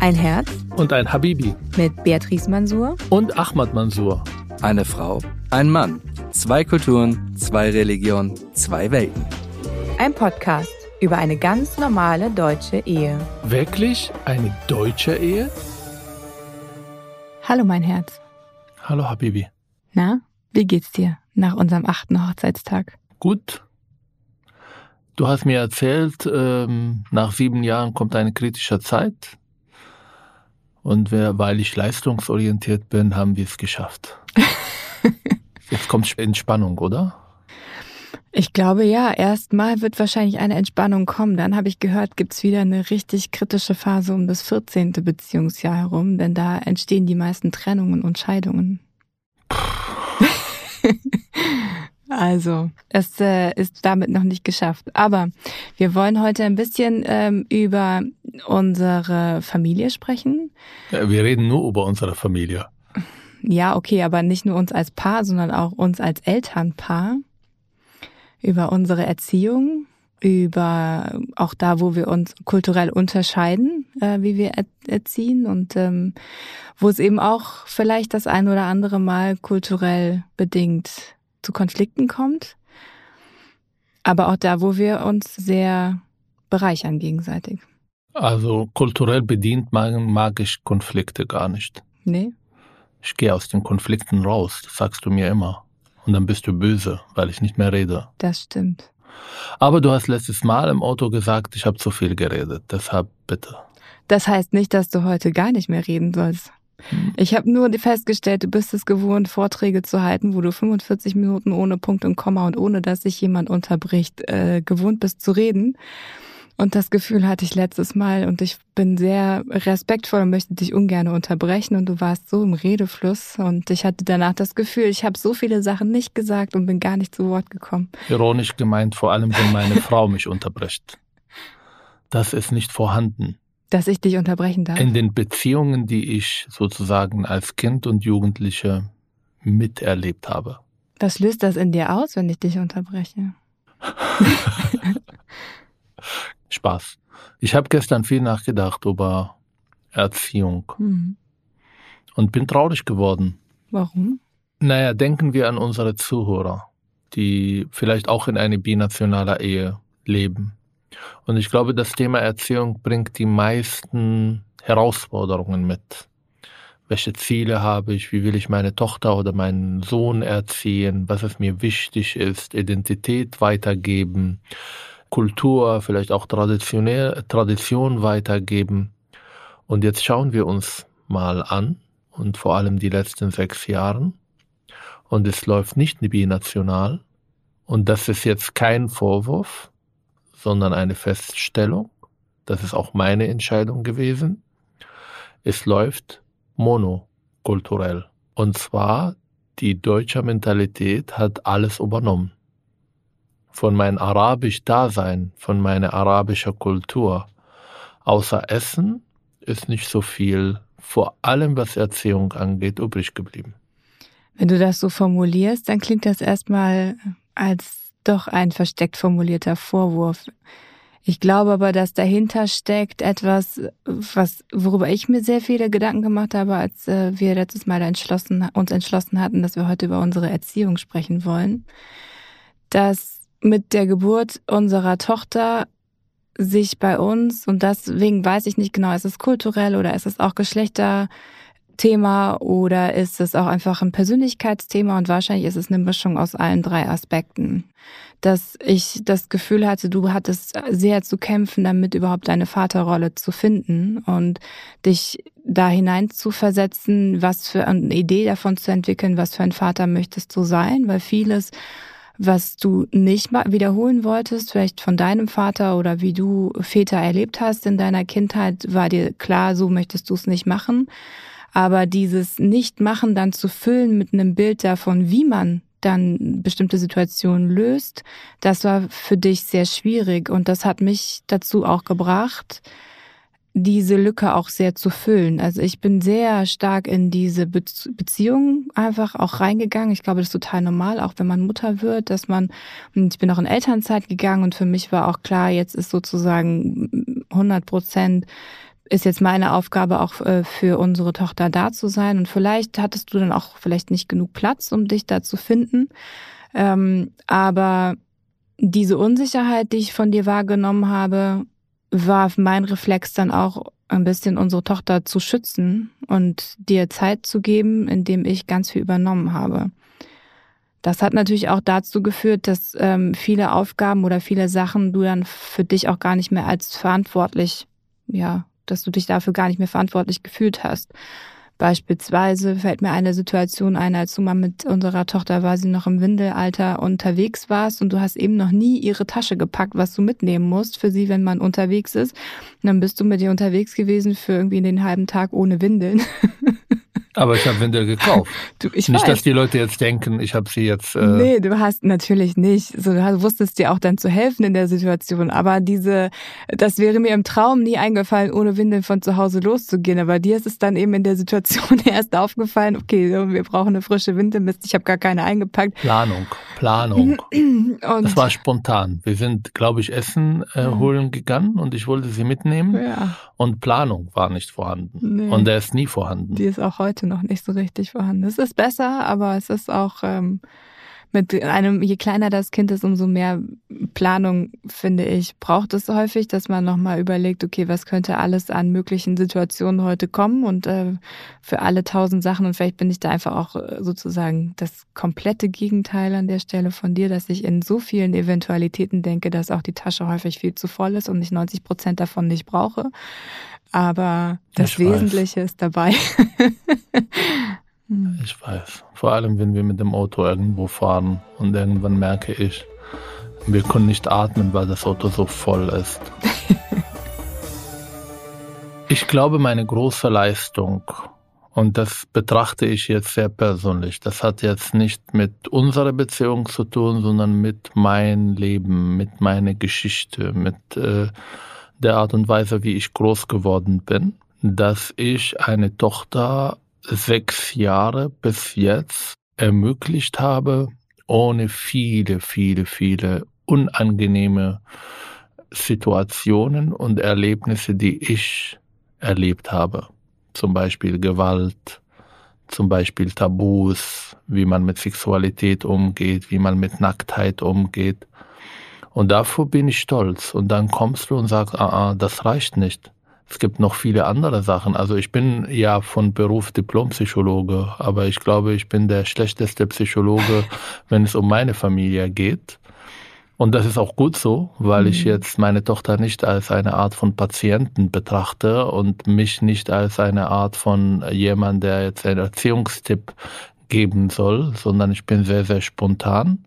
Ein Herz und ein Habibi mit Beatrice Mansour und Ahmad Mansour. Eine Frau, ein Mann, zwei Kulturen, zwei Religionen, zwei Welten. Ein Podcast über eine ganz normale deutsche Ehe. Wirklich eine deutsche Ehe? Hallo mein Herz. Hallo Habibi. Na, wie geht's dir nach unserem achten Hochzeitstag? Gut. Du hast mir erzählt, ähm, nach sieben Jahren kommt eine kritische Zeit. Und weil ich leistungsorientiert bin, haben wir es geschafft. Jetzt kommt Entspannung, oder? Ich glaube ja, erstmal wird wahrscheinlich eine Entspannung kommen. Dann habe ich gehört, gibt's wieder eine richtig kritische Phase um das 14. Beziehungsjahr herum, denn da entstehen die meisten Trennungen und Scheidungen. Also, es äh, ist damit noch nicht geschafft. Aber wir wollen heute ein bisschen ähm, über unsere Familie sprechen. Ja, wir reden nur über unsere Familie. Ja, okay, aber nicht nur uns als Paar, sondern auch uns als Elternpaar. Über unsere Erziehung, über auch da, wo wir uns kulturell unterscheiden, äh, wie wir er erziehen und ähm, wo es eben auch vielleicht das ein oder andere Mal kulturell bedingt zu Konflikten kommt, aber auch da, wo wir uns sehr bereichern gegenseitig. Also kulturell bedient mag, mag ich Konflikte gar nicht. Nee. Ich gehe aus den Konflikten raus, das sagst du mir immer. Und dann bist du böse, weil ich nicht mehr rede. Das stimmt. Aber du hast letztes Mal im Auto gesagt, ich habe zu viel geredet. Deshalb bitte. Das heißt nicht, dass du heute gar nicht mehr reden sollst. Ich habe nur festgestellt, du bist es gewohnt, Vorträge zu halten, wo du 45 Minuten ohne Punkt und Komma und ohne dass sich jemand unterbricht, äh, gewohnt bist zu reden. Und das Gefühl hatte ich letztes Mal und ich bin sehr respektvoll und möchte dich ungern unterbrechen und du warst so im Redefluss und ich hatte danach das Gefühl, ich habe so viele Sachen nicht gesagt und bin gar nicht zu Wort gekommen. Ironisch gemeint, vor allem wenn meine Frau mich unterbricht. Das ist nicht vorhanden. Dass ich dich unterbrechen darf. In den Beziehungen, die ich sozusagen als Kind und Jugendliche miterlebt habe. Was löst das in dir aus, wenn ich dich unterbreche? Spaß. Ich habe gestern viel nachgedacht über Erziehung mhm. und bin traurig geworden. Warum? Naja, denken wir an unsere Zuhörer, die vielleicht auch in einer binationaler Ehe leben. Und ich glaube, das Thema Erziehung bringt die meisten Herausforderungen mit. Welche Ziele habe ich? Wie will ich meine Tochter oder meinen Sohn erziehen? Was es mir wichtig ist? Identität weitergeben? Kultur, vielleicht auch Tradition weitergeben. Und jetzt schauen wir uns mal an und vor allem die letzten sechs Jahre. Und es läuft nicht binational. Und das ist jetzt kein Vorwurf, sondern eine Feststellung. Das ist auch meine Entscheidung gewesen. Es läuft monokulturell. Und zwar die deutsche Mentalität hat alles übernommen. Von meinem arabisch Dasein, von meiner arabischen Kultur. Außer Essen ist nicht so viel, vor allem was Erziehung angeht, übrig geblieben. Wenn du das so formulierst, dann klingt das erstmal als doch ein versteckt formulierter Vorwurf. Ich glaube aber, dass dahinter steckt etwas, was, worüber ich mir sehr viele Gedanken gemacht habe, als äh, wir letztes Mal entschlossen, uns entschlossen hatten, dass wir heute über unsere Erziehung sprechen wollen. Dass mit der Geburt unserer Tochter sich bei uns, und deswegen weiß ich nicht genau, ist es kulturell oder ist es auch Geschlechter, Thema oder ist es auch einfach ein Persönlichkeitsthema und wahrscheinlich ist es eine Mischung aus allen drei Aspekten. Dass ich das Gefühl hatte, du hattest sehr zu kämpfen, damit überhaupt deine Vaterrolle zu finden und dich da hinein zu versetzen, was für eine Idee davon zu entwickeln, was für ein Vater möchtest du sein, weil vieles was du nicht mal wiederholen wolltest, vielleicht von deinem Vater oder wie du Väter erlebt hast in deiner Kindheit, war dir klar, so möchtest du es nicht machen. Aber dieses Nicht-Machen dann zu füllen mit einem Bild davon, wie man dann bestimmte Situationen löst, das war für dich sehr schwierig. Und das hat mich dazu auch gebracht, diese Lücke auch sehr zu füllen. Also ich bin sehr stark in diese Beziehung einfach auch reingegangen. Ich glaube, das ist total normal, auch wenn man Mutter wird, dass man, ich bin auch in Elternzeit gegangen und für mich war auch klar, jetzt ist sozusagen 100 Prozent ist jetzt meine Aufgabe auch äh, für unsere Tochter da zu sein. Und vielleicht hattest du dann auch vielleicht nicht genug Platz, um dich da zu finden. Ähm, aber diese Unsicherheit, die ich von dir wahrgenommen habe, war mein Reflex dann auch ein bisschen unsere Tochter zu schützen und dir Zeit zu geben, indem ich ganz viel übernommen habe. Das hat natürlich auch dazu geführt, dass ähm, viele Aufgaben oder viele Sachen du dann für dich auch gar nicht mehr als verantwortlich, ja, dass du dich dafür gar nicht mehr verantwortlich gefühlt hast. Beispielsweise fällt mir eine Situation ein, als du mal mit unserer Tochter war sie noch im Windelalter unterwegs warst und du hast eben noch nie ihre Tasche gepackt, was du mitnehmen musst für sie, wenn man unterwegs ist. Und dann bist du mit ihr unterwegs gewesen für irgendwie den halben Tag ohne Windeln. Aber ich habe Windel gekauft. Du, ich nicht, weiß. dass die Leute jetzt denken, ich habe sie jetzt. Äh nee, du hast natürlich nicht. So, du wusstest dir auch dann zu helfen in der Situation. Aber diese, das wäre mir im Traum nie eingefallen, ohne Windeln von zu Hause loszugehen. Aber dir ist es dann eben in der Situation erst aufgefallen, okay, wir brauchen eine frische Windel. Mist, ich habe gar keine eingepackt. Planung, Planung. Das war spontan. Wir sind, glaube ich, Essen äh, holen gegangen und ich wollte sie mitnehmen. Ja. Und Planung war nicht vorhanden. Nee. Und der ist nie vorhanden. Die ist auch heute noch nicht so richtig vorhanden. Es ist besser, aber es ist auch ähm, mit einem, je kleiner das Kind ist, umso mehr Planung, finde ich, braucht es häufig, dass man nochmal überlegt, okay, was könnte alles an möglichen Situationen heute kommen und äh, für alle tausend Sachen. Und vielleicht bin ich da einfach auch äh, sozusagen das komplette Gegenteil an der Stelle von dir, dass ich in so vielen Eventualitäten denke, dass auch die Tasche häufig viel zu voll ist und ich 90 Prozent davon nicht brauche. Aber das ich Wesentliche weiß. ist dabei. Ich weiß. Vor allem, wenn wir mit dem Auto irgendwo fahren und irgendwann merke ich, wir können nicht atmen, weil das Auto so voll ist. ich glaube, meine große Leistung, und das betrachte ich jetzt sehr persönlich, das hat jetzt nicht mit unserer Beziehung zu tun, sondern mit meinem Leben, mit meiner Geschichte, mit äh, der Art und Weise, wie ich groß geworden bin, dass ich eine Tochter sechs Jahre bis jetzt ermöglicht habe, ohne viele, viele, viele unangenehme Situationen und Erlebnisse, die ich erlebt habe. Zum Beispiel Gewalt, zum Beispiel Tabus, wie man mit Sexualität umgeht, wie man mit Nacktheit umgeht. Und davor bin ich stolz. Und dann kommst du und sagst, ah, ah das reicht nicht. Es gibt noch viele andere Sachen. Also ich bin ja von Beruf Diplompsychologe, aber ich glaube, ich bin der schlechteste Psychologe, wenn es um meine Familie geht. Und das ist auch gut so, weil mhm. ich jetzt meine Tochter nicht als eine Art von Patienten betrachte und mich nicht als eine Art von jemand, der jetzt einen Erziehungstipp geben soll, sondern ich bin sehr, sehr spontan.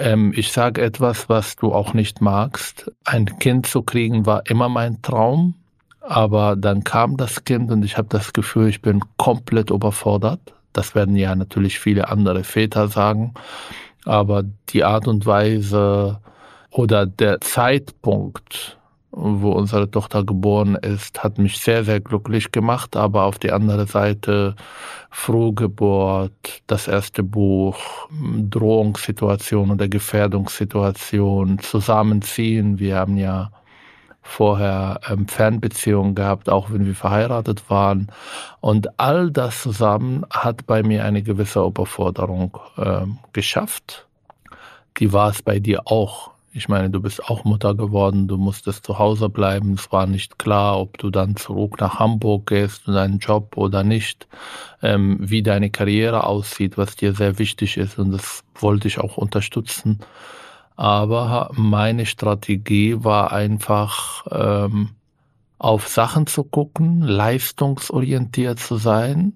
Ähm, ich sage etwas, was du auch nicht magst. Ein Kind zu kriegen war immer mein Traum. Aber dann kam das Kind und ich habe das Gefühl, ich bin komplett überfordert. Das werden ja natürlich viele andere Väter sagen. Aber die Art und Weise oder der Zeitpunkt, wo unsere Tochter geboren ist, hat mich sehr, sehr glücklich gemacht. Aber auf die andere Seite Frühgeburt, das erste Buch, Drohungssituation oder Gefährdungssituation, Zusammenziehen. Wir haben ja vorher ähm, Fernbeziehungen gehabt, auch wenn wir verheiratet waren. Und all das zusammen hat bei mir eine gewisse Überforderung ähm, geschafft. Die war es bei dir auch. Ich meine, du bist auch Mutter geworden, du musstest zu Hause bleiben. Es war nicht klar, ob du dann zurück nach Hamburg gehst und deinen Job oder nicht, ähm, wie deine Karriere aussieht, was dir sehr wichtig ist. Und das wollte ich auch unterstützen. Aber meine Strategie war einfach, ähm, auf Sachen zu gucken, leistungsorientiert zu sein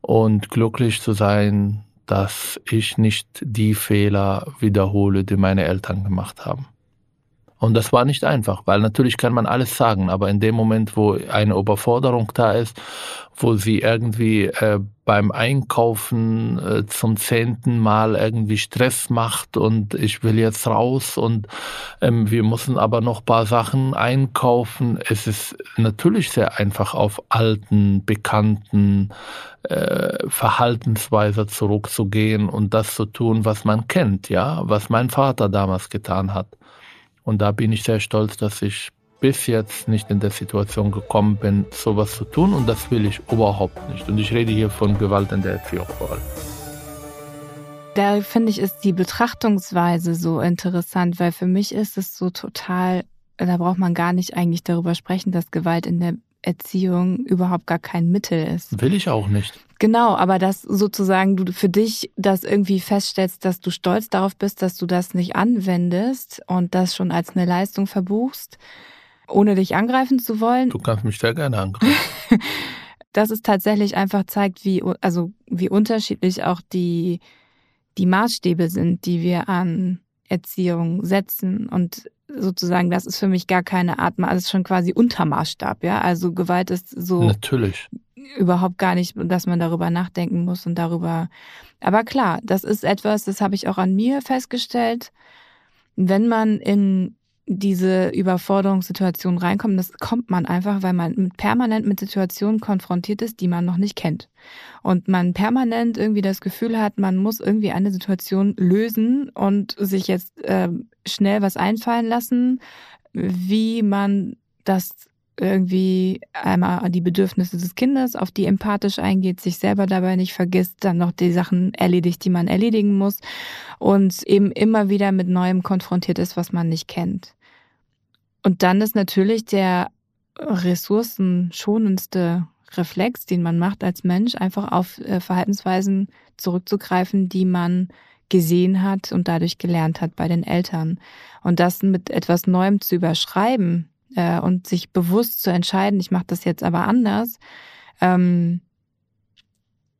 und glücklich zu sein, dass ich nicht die Fehler wiederhole, die meine Eltern gemacht haben. Und das war nicht einfach, weil natürlich kann man alles sagen, aber in dem Moment, wo eine Überforderung da ist, wo sie irgendwie äh, beim Einkaufen äh, zum zehnten Mal irgendwie Stress macht und ich will jetzt raus und ähm, wir müssen aber noch paar Sachen einkaufen. Es ist natürlich sehr einfach auf alten, bekannten äh, Verhaltensweise zurückzugehen und das zu tun, was man kennt, ja, was mein Vater damals getan hat. Und da bin ich sehr stolz, dass ich bis jetzt nicht in der Situation gekommen bin, sowas zu tun und das will ich überhaupt nicht. Und ich rede hier von Gewalt in der Erziehung vor allem. Da finde ich, ist die Betrachtungsweise so interessant, weil für mich ist es so total, da braucht man gar nicht eigentlich darüber sprechen, dass Gewalt in der Erziehung überhaupt gar kein Mittel ist. Will ich auch nicht. Genau, aber dass sozusagen du für dich das irgendwie feststellst, dass du stolz darauf bist, dass du das nicht anwendest und das schon als eine Leistung verbuchst, ohne dich angreifen zu wollen. Du kannst mich sehr gerne angreifen. dass es tatsächlich einfach zeigt, wie, also wie unterschiedlich auch die, die Maßstäbe sind, die wir an Erziehung setzen. Und sozusagen, das ist für mich gar keine Art, also ist schon quasi Untermaßstab, ja. Also Gewalt ist so. Natürlich. Überhaupt gar nicht, dass man darüber nachdenken muss und darüber. Aber klar, das ist etwas, das habe ich auch an mir festgestellt. Wenn man in diese Überforderungssituation reinkommt, das kommt man einfach, weil man permanent mit Situationen konfrontiert ist, die man noch nicht kennt. Und man permanent irgendwie das Gefühl hat, man muss irgendwie eine Situation lösen und sich jetzt äh, schnell was einfallen lassen, wie man das irgendwie einmal die Bedürfnisse des Kindes, auf die empathisch eingeht, sich selber dabei nicht vergisst, dann noch die Sachen erledigt, die man erledigen muss und eben immer wieder mit Neuem konfrontiert ist, was man nicht kennt. Und dann ist natürlich der ressourcenschonendste Reflex, den man macht als Mensch, einfach auf äh, Verhaltensweisen zurückzugreifen, die man gesehen hat und dadurch gelernt hat bei den Eltern. Und das mit etwas Neuem zu überschreiben äh, und sich bewusst zu entscheiden, ich mache das jetzt aber anders, ähm,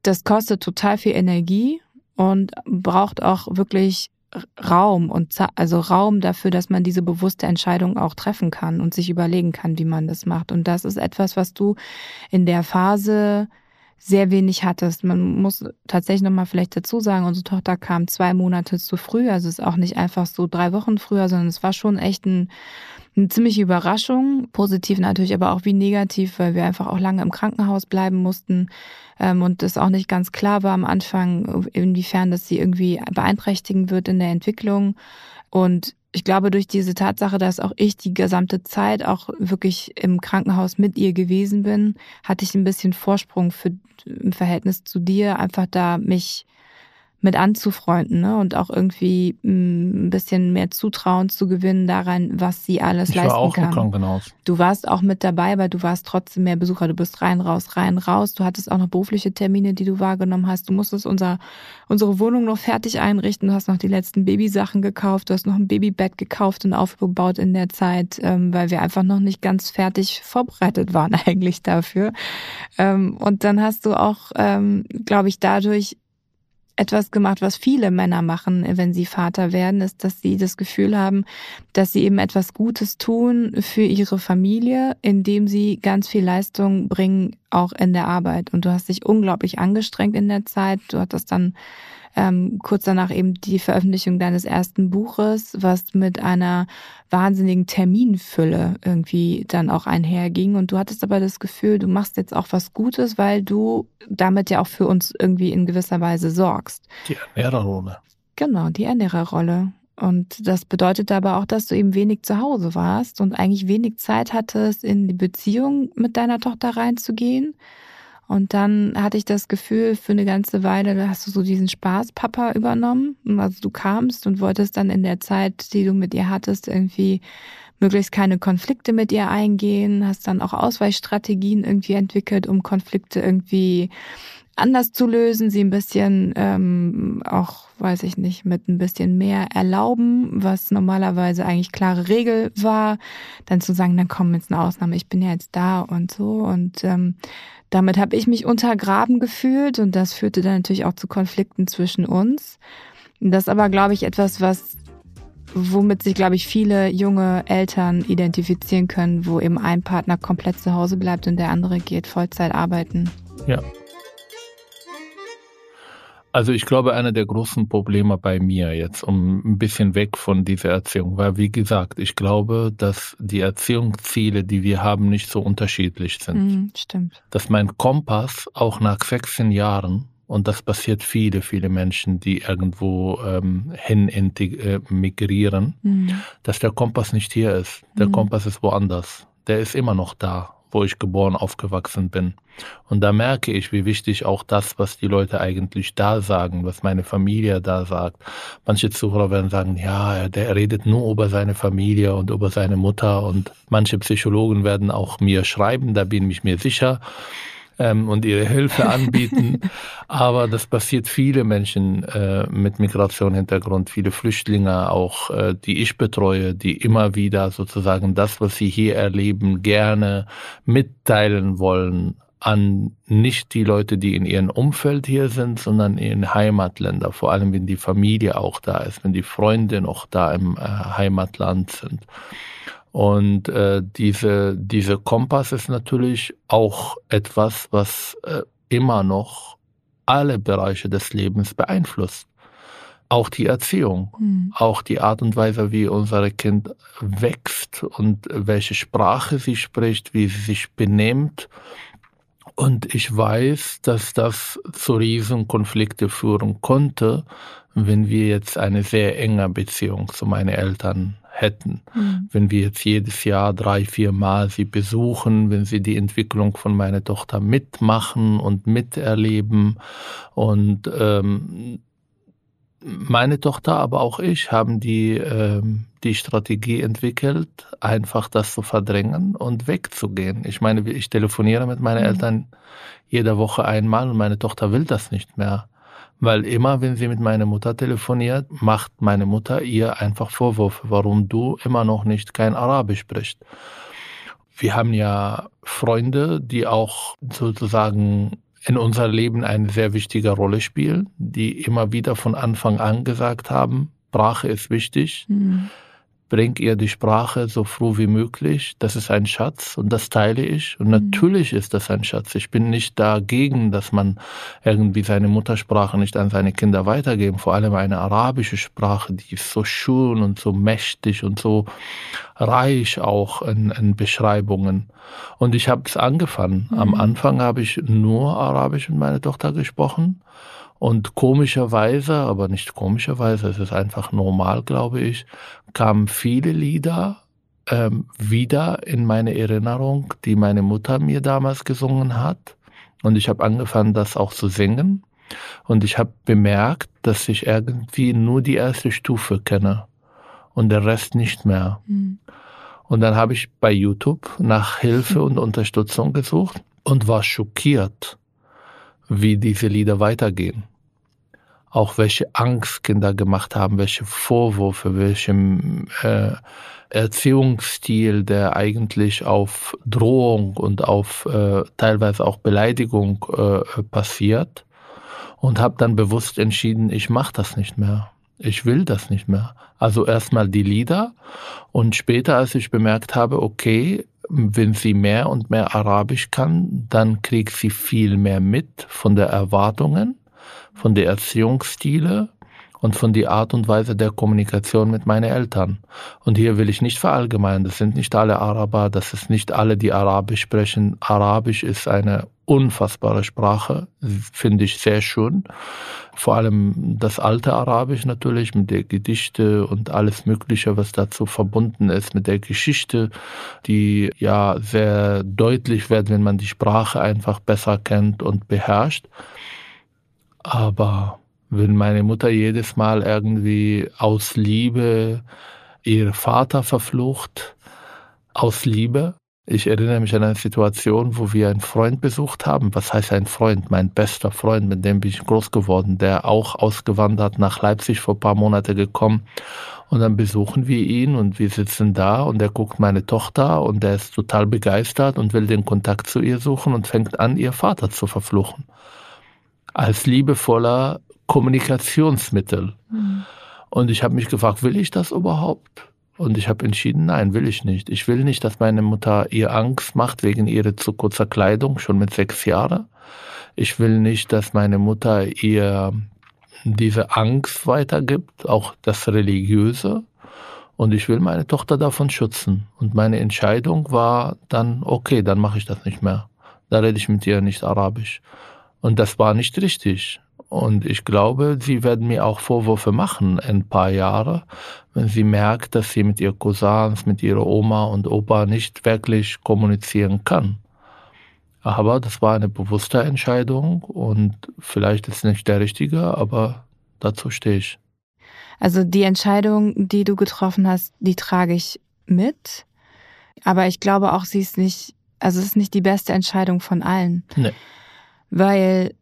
das kostet total viel Energie und braucht auch wirklich Raum und also Raum dafür, dass man diese bewusste Entscheidung auch treffen kann und sich überlegen kann, wie man das macht. Und das ist etwas, was du in der Phase sehr wenig hattest. Man muss tatsächlich nochmal vielleicht dazu sagen, unsere Tochter kam zwei Monate zu früh. Also es ist auch nicht einfach so drei Wochen früher, sondern es war schon echt ein, eine ziemliche Überraschung. Positiv natürlich, aber auch wie negativ, weil wir einfach auch lange im Krankenhaus bleiben mussten ähm, und es auch nicht ganz klar war am Anfang, inwiefern das sie irgendwie beeinträchtigen wird in der Entwicklung. Und ich glaube, durch diese Tatsache, dass auch ich die gesamte Zeit auch wirklich im Krankenhaus mit ihr gewesen bin, hatte ich ein bisschen Vorsprung für, im Verhältnis zu dir, einfach da mich mit anzufreunden ne? und auch irgendwie mm, ein bisschen mehr Zutrauen zu gewinnen daran, was sie alles ich leisten war auch kann. Im Krankenhaus. Du warst auch mit dabei, weil du warst trotzdem mehr Besucher. Du bist rein, raus, rein, raus. Du hattest auch noch berufliche Termine, die du wahrgenommen hast. Du musstest unser, unsere Wohnung noch fertig einrichten. Du hast noch die letzten Babysachen gekauft. Du hast noch ein Babybett gekauft und aufgebaut in der Zeit, ähm, weil wir einfach noch nicht ganz fertig vorbereitet waren eigentlich dafür. Ähm, und dann hast du auch, ähm, glaube ich, dadurch etwas gemacht, was viele Männer machen, wenn sie Vater werden, ist, dass sie das Gefühl haben, dass sie eben etwas Gutes tun für ihre Familie, indem sie ganz viel Leistung bringen, auch in der Arbeit. Und du hast dich unglaublich angestrengt in der Zeit. Du hattest dann ähm, kurz danach eben die Veröffentlichung deines ersten Buches, was mit einer wahnsinnigen Terminfülle irgendwie dann auch einherging. Und du hattest aber das Gefühl, du machst jetzt auch was Gutes, weil du damit ja auch für uns irgendwie in gewisser Weise sorgst. Die Ernährerrolle. Genau, die Ernährerrolle. Und das bedeutet aber auch, dass du eben wenig zu Hause warst und eigentlich wenig Zeit hattest, in die Beziehung mit deiner Tochter reinzugehen und dann hatte ich das Gefühl, für eine ganze Weile hast du so diesen Spaß Papa übernommen. Also du kamst und wolltest dann in der Zeit, die du mit ihr hattest, irgendwie möglichst keine Konflikte mit ihr eingehen, hast dann auch Ausweichstrategien irgendwie entwickelt, um Konflikte irgendwie anders zu lösen, sie ein bisschen ähm, auch, weiß ich nicht, mit ein bisschen mehr erlauben, was normalerweise eigentlich klare Regel war, dann zu sagen, dann komm jetzt eine Ausnahme, ich bin ja jetzt da und so und ähm, damit habe ich mich untergraben gefühlt und das führte dann natürlich auch zu Konflikten zwischen uns. Das ist aber, glaube ich, etwas, was womit sich, glaube ich, viele junge Eltern identifizieren können, wo eben ein Partner komplett zu Hause bleibt und der andere geht Vollzeit arbeiten. Ja, also ich glaube, einer der großen Probleme bei mir jetzt, um ein bisschen weg von dieser Erziehung, weil wie gesagt, ich glaube, dass die Erziehungsziele, die wir haben, nicht so unterschiedlich sind. Mhm, stimmt. Dass mein Kompass auch nach 16 Jahren und das passiert viele, viele Menschen, die irgendwo ähm, hin äh, migrieren, mhm. dass der Kompass nicht hier ist. Der mhm. Kompass ist woanders. Der ist immer noch da, wo ich geboren, aufgewachsen bin. Und da merke ich, wie wichtig auch das, was die Leute eigentlich da sagen, was meine Familie da sagt. Manche Zuhörer werden sagen, ja, der redet nur über seine Familie und über seine Mutter und manche Psychologen werden auch mir schreiben, da bin ich mir sicher ähm, und ihre Hilfe anbieten. Aber das passiert viele Menschen äh, mit Migrationshintergrund, viele Flüchtlinge auch, äh, die ich betreue, die immer wieder sozusagen das, was sie hier erleben, gerne mitteilen wollen an nicht die Leute, die in ihrem Umfeld hier sind, sondern in Heimatländer, vor allem wenn die Familie auch da ist, wenn die Freunde noch da im äh, Heimatland sind. Und äh, diese, diese Kompass ist natürlich auch etwas, was äh, immer noch alle Bereiche des Lebens beeinflusst. Auch die Erziehung, mhm. auch die Art und Weise, wie unser Kind wächst und welche Sprache sie spricht, wie sie sich benimmt. Und ich weiß, dass das zu Riesenkonflikte führen konnte, wenn wir jetzt eine sehr enge Beziehung zu meinen Eltern hätten. Mhm. Wenn wir jetzt jedes Jahr drei, vier Mal sie besuchen, wenn sie die Entwicklung von meiner Tochter mitmachen und miterleben. Und ähm, meine Tochter, aber auch ich haben die, ähm, die Strategie entwickelt, einfach das zu verdrängen und wegzugehen. Ich meine, ich telefoniere mit meinen mhm. Eltern jede Woche einmal und meine Tochter will das nicht mehr. Weil immer, wenn sie mit meiner Mutter telefoniert, macht meine Mutter ihr einfach Vorwürfe, warum du immer noch nicht kein Arabisch sprichst. Wir haben ja Freunde, die auch sozusagen in unser Leben eine sehr wichtige Rolle spielen, die immer wieder von Anfang an gesagt haben, Sprache ist wichtig. Mhm bring ihr die Sprache so früh wie möglich. Das ist ein Schatz und das teile ich. Und mhm. natürlich ist das ein Schatz. Ich bin nicht dagegen, dass man irgendwie seine Muttersprache nicht an seine Kinder weitergeben. Vor allem eine arabische Sprache, die ist so schön und so mächtig und so reich auch in, in Beschreibungen. Und ich habe es angefangen. Mhm. Am Anfang habe ich nur Arabisch mit meiner Tochter gesprochen. Und komischerweise, aber nicht komischerweise, es ist einfach normal, glaube ich, kamen viele Lieder ähm, wieder in meine Erinnerung, die meine Mutter mir damals gesungen hat. Und ich habe angefangen, das auch zu singen. Und ich habe bemerkt, dass ich irgendwie nur die erste Stufe kenne und der Rest nicht mehr. Mhm. Und dann habe ich bei YouTube nach Hilfe und Unterstützung gesucht und war schockiert, wie diese Lieder weitergehen auch welche Angst Kinder gemacht haben, welche Vorwürfe, welchem äh, Erziehungsstil, der eigentlich auf Drohung und auf äh, teilweise auch Beleidigung äh, passiert. Und habe dann bewusst entschieden, ich mache das nicht mehr. Ich will das nicht mehr. Also erstmal die Lieder und später, als ich bemerkt habe, okay, wenn sie mehr und mehr Arabisch kann, dann kriegt sie viel mehr mit von der Erwartungen von der Erziehungsstile und von der Art und Weise der Kommunikation mit meinen Eltern. Und hier will ich nicht verallgemeinern, das sind nicht alle Araber, das ist nicht alle, die Arabisch sprechen. Arabisch ist eine unfassbare Sprache, finde ich sehr schön. Vor allem das alte Arabisch natürlich mit der Gedichte und alles Mögliche, was dazu verbunden ist, mit der Geschichte, die ja sehr deutlich wird, wenn man die Sprache einfach besser kennt und beherrscht. Aber wenn meine Mutter jedes Mal irgendwie aus Liebe ihr Vater verflucht, aus Liebe, ich erinnere mich an eine Situation, wo wir einen Freund besucht haben. Was heißt ein Freund? Mein bester Freund, mit dem bin ich groß geworden, der auch ausgewandert nach Leipzig vor ein paar Monaten gekommen. Und dann besuchen wir ihn und wir sitzen da und er guckt meine Tochter und er ist total begeistert und will den Kontakt zu ihr suchen und fängt an, ihr Vater zu verfluchen als liebevoller Kommunikationsmittel. Mhm. Und ich habe mich gefragt, will ich das überhaupt? Und ich habe entschieden, nein, will ich nicht. Ich will nicht, dass meine Mutter ihr Angst macht wegen ihrer zu kurzer Kleidung, schon mit sechs Jahren. Ich will nicht, dass meine Mutter ihr diese Angst weitergibt, auch das Religiöse. Und ich will meine Tochter davon schützen. Und meine Entscheidung war dann, okay, dann mache ich das nicht mehr. Da rede ich mit ihr nicht Arabisch. Und das war nicht richtig. Und ich glaube, sie werden mir auch Vorwürfe machen in ein paar Jahre, wenn sie merkt, dass sie mit ihren Cousins, mit ihrer Oma und Opa nicht wirklich kommunizieren kann. Aber das war eine bewusste Entscheidung und vielleicht ist es nicht der richtige, aber dazu stehe ich. Also die Entscheidung, die du getroffen hast, die trage ich mit. Aber ich glaube auch, sie ist nicht, also es ist nicht die beste Entscheidung von allen. Nee. Weil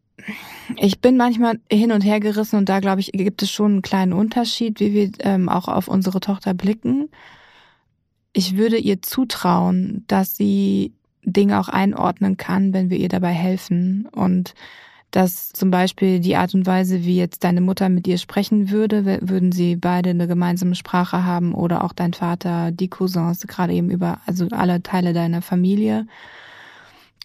ich bin manchmal hin und her gerissen und da glaube ich, gibt es schon einen kleinen Unterschied, wie wir ähm, auch auf unsere Tochter blicken. Ich würde ihr zutrauen, dass sie Dinge auch einordnen kann, wenn wir ihr dabei helfen. Und dass zum Beispiel die Art und Weise, wie jetzt deine Mutter mit ihr sprechen würde, würden sie beide eine gemeinsame Sprache haben oder auch dein Vater, die Cousins, gerade eben über, also alle Teile deiner Familie,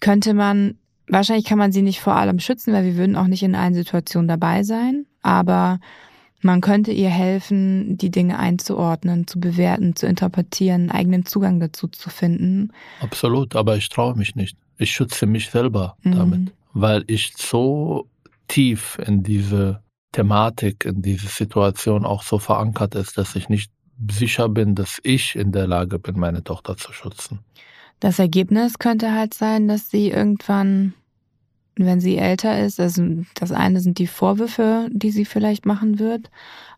könnte man, wahrscheinlich kann man sie nicht vor allem schützen, weil wir würden auch nicht in allen Situationen dabei sein, aber man könnte ihr helfen, die Dinge einzuordnen, zu bewerten, zu interpretieren, einen eigenen Zugang dazu zu finden. Absolut, aber ich traue mich nicht. Ich schütze mich selber mhm. damit, weil ich so tief in diese Thematik, in diese Situation auch so verankert ist, dass ich nicht sicher bin, dass ich in der Lage bin, meine Tochter zu schützen. Das Ergebnis könnte halt sein, dass sie irgendwann wenn sie älter ist. Also das eine sind die Vorwürfe, die sie vielleicht machen wird.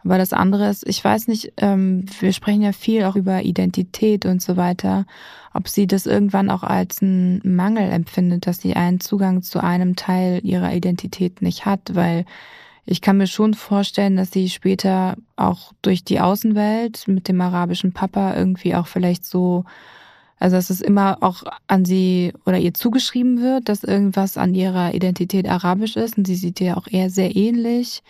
Aber das andere ist, ich weiß nicht, ähm, wir sprechen ja viel auch über Identität und so weiter, ob sie das irgendwann auch als einen Mangel empfindet, dass sie einen Zugang zu einem Teil ihrer Identität nicht hat, weil ich kann mir schon vorstellen, dass sie später auch durch die Außenwelt mit dem arabischen Papa irgendwie auch vielleicht so also dass es immer auch an sie oder ihr zugeschrieben wird, dass irgendwas an ihrer Identität arabisch ist und sie sieht ihr auch eher sehr ähnlich.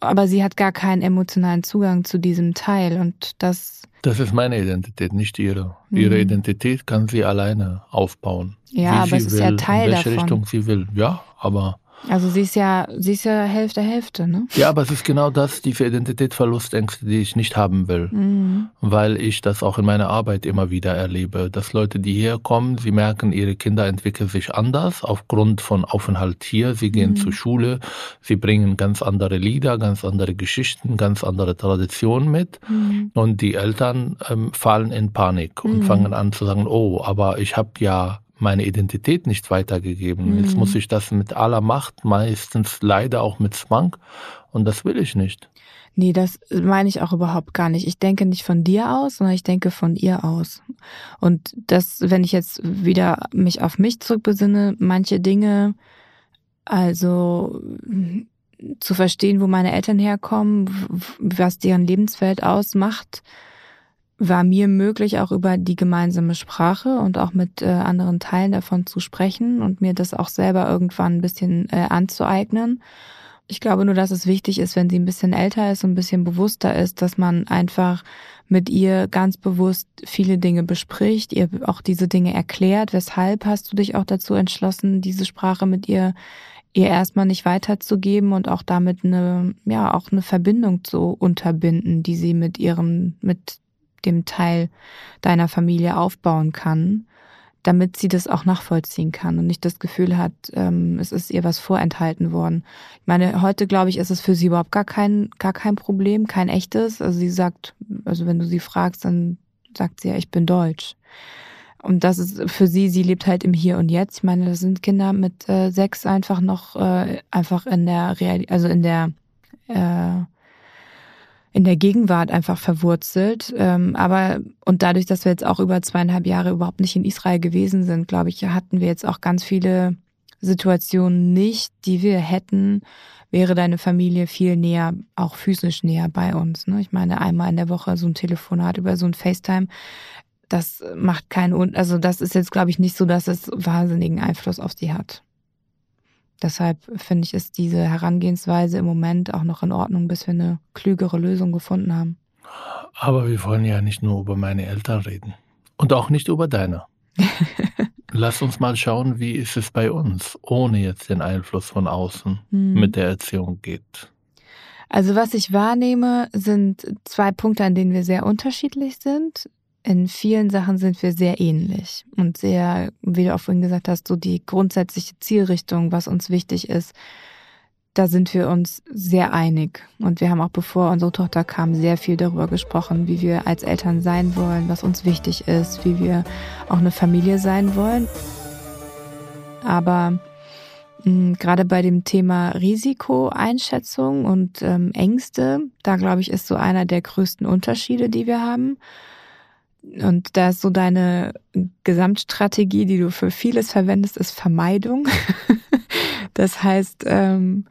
Aber sie hat gar keinen emotionalen Zugang zu diesem Teil und das. Das ist meine Identität, nicht ihre. Ihre mhm. Identität kann sie alleine aufbauen. Ja, aber es ist will, ja Teil in welche davon. Richtung sie will. Ja, aber also sie ist ja, sie ist ja Hälfte Hälfte, ne? Ja, aber es ist genau das, diese Identitätsverlustängste, die ich nicht haben will. Mhm. Weil ich das auch in meiner Arbeit immer wieder erlebe. Dass Leute, die hierher kommen, sie merken, ihre Kinder entwickeln sich anders aufgrund von Aufenthalt hier. Sie gehen mhm. zur Schule, sie bringen ganz andere Lieder, ganz andere Geschichten, ganz andere Traditionen mit. Mhm. Und die Eltern ähm, fallen in Panik und mhm. fangen an zu sagen, oh, aber ich habe ja meine Identität nicht weitergegeben. Mhm. Jetzt muss ich das mit aller Macht, meistens leider auch mit Zwang, und das will ich nicht. Nee, das meine ich auch überhaupt gar nicht. Ich denke nicht von dir aus, sondern ich denke von ihr aus. Und das, wenn ich jetzt wieder mich auf mich zurückbesinne, manche Dinge, also zu verstehen, wo meine Eltern herkommen, was deren Lebenswelt ausmacht, war mir möglich, auch über die gemeinsame Sprache und auch mit äh, anderen Teilen davon zu sprechen und mir das auch selber irgendwann ein bisschen äh, anzueignen. Ich glaube nur, dass es wichtig ist, wenn sie ein bisschen älter ist und ein bisschen bewusster ist, dass man einfach mit ihr ganz bewusst viele Dinge bespricht, ihr auch diese Dinge erklärt. Weshalb hast du dich auch dazu entschlossen, diese Sprache mit ihr ihr erstmal nicht weiterzugeben und auch damit eine, ja, auch eine Verbindung zu unterbinden, die sie mit ihrem, mit dem Teil deiner Familie aufbauen kann, damit sie das auch nachvollziehen kann und nicht das Gefühl hat, ähm, es ist ihr was vorenthalten worden. Ich meine, heute glaube ich, ist es für sie überhaupt gar kein, gar kein Problem, kein echtes. Also sie sagt, also wenn du sie fragst, dann sagt sie ja, ich bin deutsch. Und das ist für sie, sie lebt halt im Hier und Jetzt. Ich meine, das sind Kinder mit äh, sechs einfach noch äh, einfach in der Real, also in der äh, in der Gegenwart einfach verwurzelt. Ähm, aber und dadurch, dass wir jetzt auch über zweieinhalb Jahre überhaupt nicht in Israel gewesen sind, glaube ich, hatten wir jetzt auch ganz viele Situationen nicht, die wir hätten, wäre deine Familie viel näher, auch physisch näher bei uns. Ne? Ich meine, einmal in der Woche so ein Telefonat über so ein FaceTime, das macht keinen, also das ist jetzt, glaube ich, nicht so, dass es wahnsinnigen Einfluss auf sie hat. Deshalb finde ich, ist diese Herangehensweise im Moment auch noch in Ordnung, bis wir eine klügere Lösung gefunden haben. Aber wir wollen ja nicht nur über meine Eltern reden und auch nicht über deine. Lass uns mal schauen, wie ist es bei uns, ohne jetzt den Einfluss von außen hm. mit der Erziehung geht. Also was ich wahrnehme, sind zwei Punkte, an denen wir sehr unterschiedlich sind. In vielen Sachen sind wir sehr ähnlich und sehr, wie du auch vorhin gesagt hast, so die grundsätzliche Zielrichtung, was uns wichtig ist, da sind wir uns sehr einig. Und wir haben auch bevor unsere Tochter kam, sehr viel darüber gesprochen, wie wir als Eltern sein wollen, was uns wichtig ist, wie wir auch eine Familie sein wollen. Aber mh, hm, gerade bei dem Thema Risikoeinschätzung und ähm, Ängste, da glaube ich, ist so einer der größten Unterschiede, die wir haben. Und da ist so deine Gesamtstrategie, die du für vieles verwendest, ist Vermeidung. das heißt, ähm,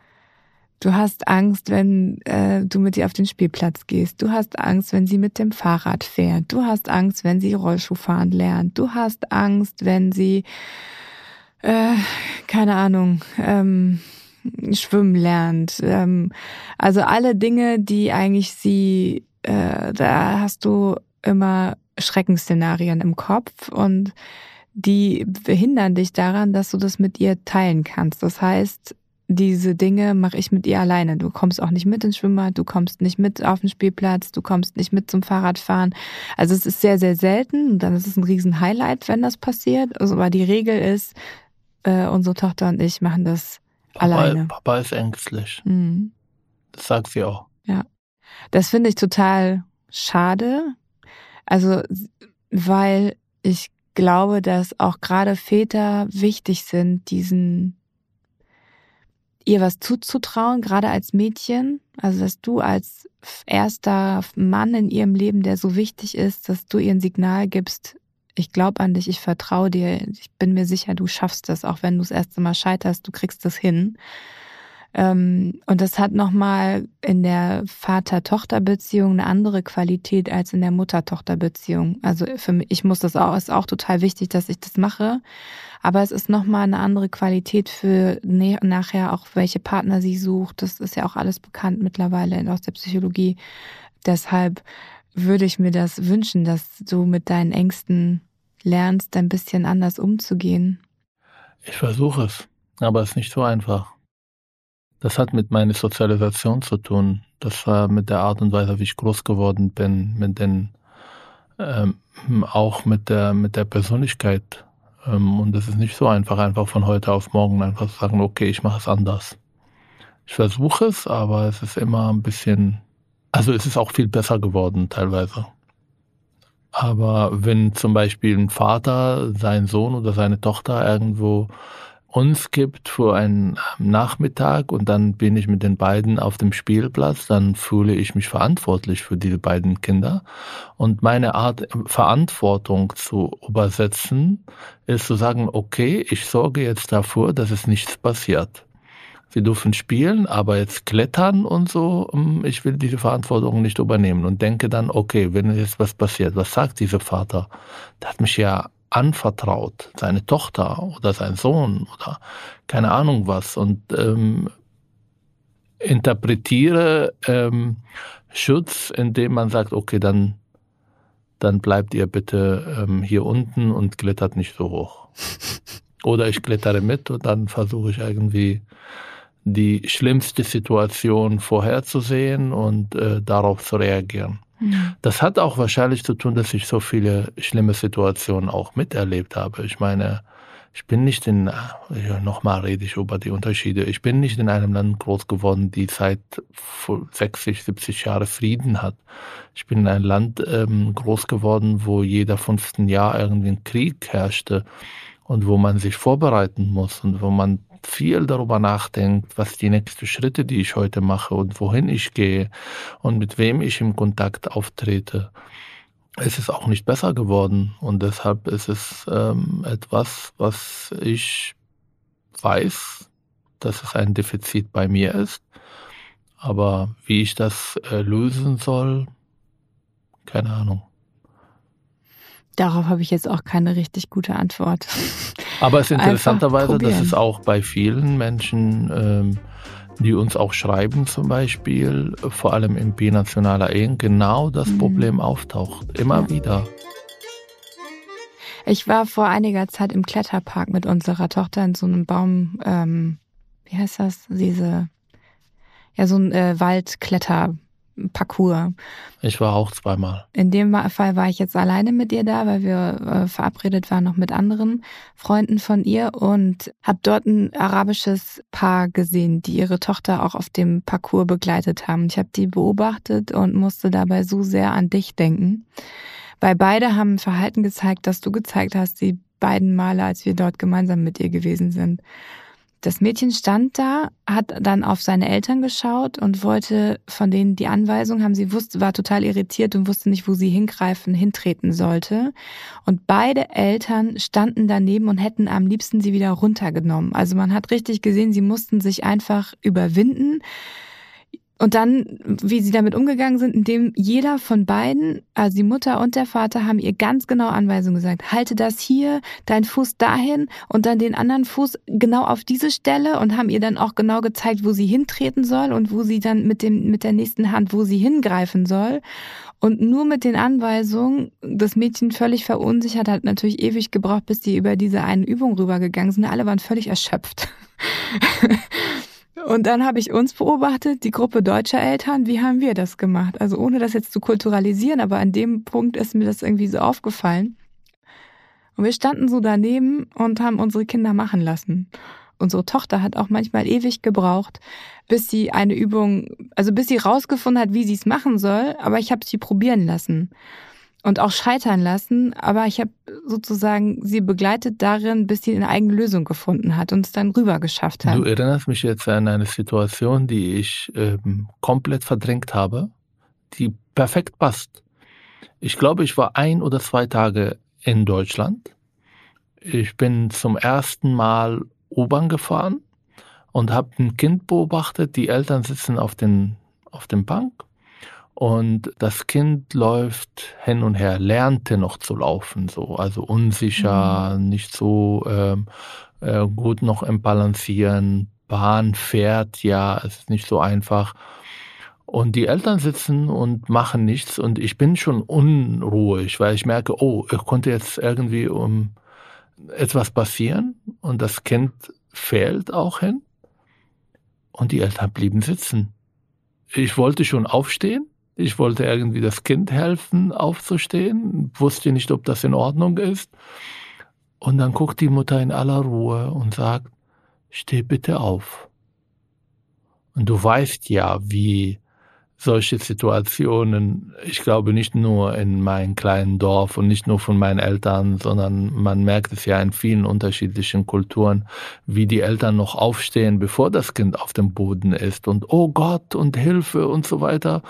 Du hast Angst, wenn äh, du mit ihr auf den Spielplatz gehst. Du hast Angst, wenn sie mit dem Fahrrad fährt. Du hast Angst, wenn sie Rollschuh fahren lernt. Du hast Angst, wenn sie, äh, keine Ahnung, ähm, schwimmen lernt. Ähm, also alle Dinge, die eigentlich sie, äh, da hast du immer Schreckensszenarien im Kopf und die behindern dich daran, dass du das mit ihr teilen kannst. Das heißt, diese Dinge mache ich mit ihr alleine. Du kommst auch nicht mit ins Schwimmbad, du kommst nicht mit auf den Spielplatz, du kommst nicht mit zum Fahrradfahren. Also es ist sehr, sehr selten und dann ist es ein riesen Highlight, wenn das passiert. Also, aber die Regel ist, äh, unsere Tochter und ich machen das Papa, alleine. Papa ist ängstlich. Mhm. Das sagt sie auch. Ja. Das finde ich total schade. Also, weil ich glaube, dass auch gerade Väter wichtig sind, diesen ihr was zuzutrauen, gerade als Mädchen. Also, dass du als erster Mann in ihrem Leben, der so wichtig ist, dass du ihr ein Signal gibst, ich glaube an dich, ich vertraue dir, ich bin mir sicher, du schaffst das, auch wenn du das erste Mal scheiterst, du kriegst das hin. Ähm, und das hat nochmal in der Vater-Tochter-Beziehung eine andere Qualität als in der Mutter-Tochter-Beziehung. Also für mich, ich muss das auch, ist auch total wichtig, dass ich das mache. Aber es ist nochmal eine andere Qualität für nachher auch, welche Partner sie sucht. Das ist ja auch alles bekannt mittlerweile aus der Psychologie. Deshalb würde ich mir das wünschen, dass du mit deinen Ängsten lernst, ein bisschen anders umzugehen. Ich versuche es, aber es ist nicht so einfach. Das hat mit meiner Sozialisation zu tun. Das war mit der Art und Weise, wie ich groß geworden bin, mit den, ähm, auch mit der, mit der Persönlichkeit. Ähm, und es ist nicht so einfach, einfach von heute auf morgen einfach zu sagen, okay, ich mache es anders. Ich versuche es, aber es ist immer ein bisschen, also es ist auch viel besser geworden teilweise. Aber wenn zum Beispiel ein Vater seinen Sohn oder seine Tochter irgendwo uns gibt für einen Nachmittag und dann bin ich mit den beiden auf dem Spielplatz, dann fühle ich mich verantwortlich für diese beiden Kinder. Und meine Art, Verantwortung zu übersetzen, ist zu sagen, okay, ich sorge jetzt dafür, dass es nichts passiert. Sie dürfen spielen, aber jetzt klettern und so, hm, ich will diese Verantwortung nicht übernehmen und denke dann, okay, wenn jetzt was passiert, was sagt dieser Vater? Der hat mich ja anvertraut, seine Tochter oder sein Sohn oder keine Ahnung was und ähm, interpretiere ähm, Schutz, indem man sagt, okay, dann, dann bleibt ihr bitte ähm, hier unten und klettert nicht so hoch. Oder ich klettere mit und dann versuche ich irgendwie die schlimmste Situation vorherzusehen und äh, darauf zu reagieren. Mhm. Das hat auch wahrscheinlich zu tun, dass ich so viele schlimme Situationen auch miterlebt habe. Ich meine, ich bin nicht in, nochmal rede ich über die Unterschiede, ich bin nicht in einem Land groß geworden, die seit 60, 70 Jahre Frieden hat. Ich bin in einem Land ähm, groß geworden, wo jeder 15 Jahr irgendwie ein Krieg herrschte und wo man sich vorbereiten muss und wo man viel darüber nachdenkt, was die nächsten Schritte, die ich heute mache und wohin ich gehe und mit wem ich im Kontakt auftrete. Es ist auch nicht besser geworden und deshalb ist es ähm, etwas, was ich weiß, dass es ein Defizit bei mir ist. Aber wie ich das äh, lösen soll, keine Ahnung. Darauf habe ich jetzt auch keine richtig gute Antwort. Aber es ist interessanterweise, dass es auch bei vielen Menschen, ähm, die uns auch schreiben zum Beispiel, vor allem in binationaler Ehen, genau das mhm. Problem auftaucht. Immer ja. wieder. Ich war vor einiger Zeit im Kletterpark mit unserer Tochter in so einem Baum, ähm, wie heißt das? Diese, ja, so ein äh, Waldkletter. Parcours. Ich war auch zweimal. In dem Fall war ich jetzt alleine mit ihr da, weil wir äh, verabredet waren noch mit anderen Freunden von ihr und habe dort ein arabisches Paar gesehen, die ihre Tochter auch auf dem Parcours begleitet haben. Ich habe die beobachtet und musste dabei so sehr an dich denken, weil beide haben ein Verhalten gezeigt, das du gezeigt hast, die beiden Male, als wir dort gemeinsam mit ihr gewesen sind. Das Mädchen stand da, hat dann auf seine Eltern geschaut und wollte von denen die Anweisung haben. Sie wusste, war total irritiert und wusste nicht, wo sie hingreifen, hintreten sollte. Und beide Eltern standen daneben und hätten am liebsten sie wieder runtergenommen. Also man hat richtig gesehen, sie mussten sich einfach überwinden und dann, wie sie damit umgegangen sind, indem jeder von beiden, also die Mutter und der Vater, haben ihr ganz genau Anweisungen gesagt. Halte das hier, dein Fuß dahin und dann den anderen Fuß genau auf diese Stelle und haben ihr dann auch genau gezeigt, wo sie hintreten soll und wo sie dann mit dem, mit der nächsten Hand, wo sie hingreifen soll. Und nur mit den Anweisungen, das Mädchen völlig verunsichert, hat natürlich ewig gebraucht, bis sie über diese eine Übung rübergegangen sind. Alle waren völlig erschöpft. Und dann habe ich uns beobachtet, die Gruppe deutscher Eltern, wie haben wir das gemacht? Also ohne das jetzt zu kulturalisieren, aber an dem Punkt ist mir das irgendwie so aufgefallen. Und wir standen so daneben und haben unsere Kinder machen lassen. Unsere Tochter hat auch manchmal ewig gebraucht, bis sie eine Übung, also bis sie rausgefunden hat, wie sie es machen soll, aber ich habe sie probieren lassen und auch scheitern lassen, aber ich habe sozusagen sie begleitet darin, bis sie eine eigene Lösung gefunden hat und es dann rüber geschafft hat. Du erinnerst mich jetzt an eine Situation, die ich ähm, komplett verdrängt habe, die perfekt passt. Ich glaube, ich war ein oder zwei Tage in Deutschland. Ich bin zum ersten Mal U-Bahn gefahren und habe ein Kind beobachtet. Die Eltern sitzen auf den auf dem Bank und das Kind läuft hin und her, lernte noch zu laufen, so, also unsicher, mhm. nicht so ähm, äh, gut noch im Balancieren. Bahn fährt, ja, es ist nicht so einfach. Und die Eltern sitzen und machen nichts und ich bin schon unruhig, weil ich merke, oh, es konnte jetzt irgendwie um etwas passieren und das Kind fällt auch hin und die Eltern blieben sitzen. Ich wollte schon aufstehen ich wollte irgendwie das Kind helfen, aufzustehen, wusste nicht, ob das in Ordnung ist. Und dann guckt die Mutter in aller Ruhe und sagt, steh bitte auf. Und du weißt ja, wie solche Situationen, ich glaube nicht nur in meinem kleinen Dorf und nicht nur von meinen Eltern, sondern man merkt es ja in vielen unterschiedlichen Kulturen, wie die Eltern noch aufstehen, bevor das Kind auf dem Boden ist und oh Gott und Hilfe und so weiter.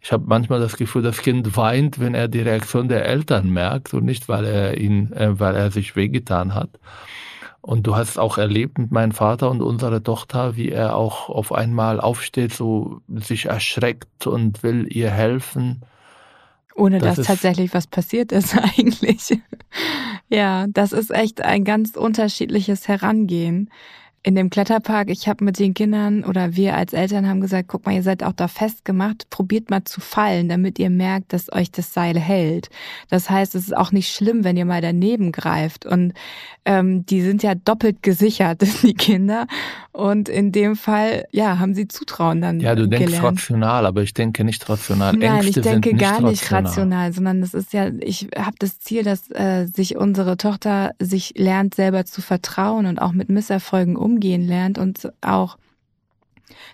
Ich habe manchmal das Gefühl, das Kind weint, wenn er die Reaktion der Eltern merkt und nicht, weil er ihn, äh, weil er sich wehgetan hat. Und du hast auch erlebt mit meinem Vater und unserer Tochter, wie er auch auf einmal aufsteht, so sich erschreckt und will ihr helfen. Ohne das dass tatsächlich was passiert ist eigentlich. ja, das ist echt ein ganz unterschiedliches Herangehen in dem Kletterpark, ich habe mit den Kindern oder wir als Eltern haben gesagt, guck mal, ihr seid auch da festgemacht, probiert mal zu fallen, damit ihr merkt, dass euch das Seil hält. Das heißt, es ist auch nicht schlimm, wenn ihr mal daneben greift. Und ähm, die sind ja doppelt gesichert, die Kinder. Und in dem Fall, ja, haben sie Zutrauen dann Ja, du denkst gelernt. rational, aber ich denke nicht rational. Nein, Ängste ich denke gar nicht rational. rational, sondern das ist ja, ich habe das Ziel, dass äh, sich unsere Tochter sich lernt, selber zu vertrauen und auch mit Misserfolgen umgehen lernt und auch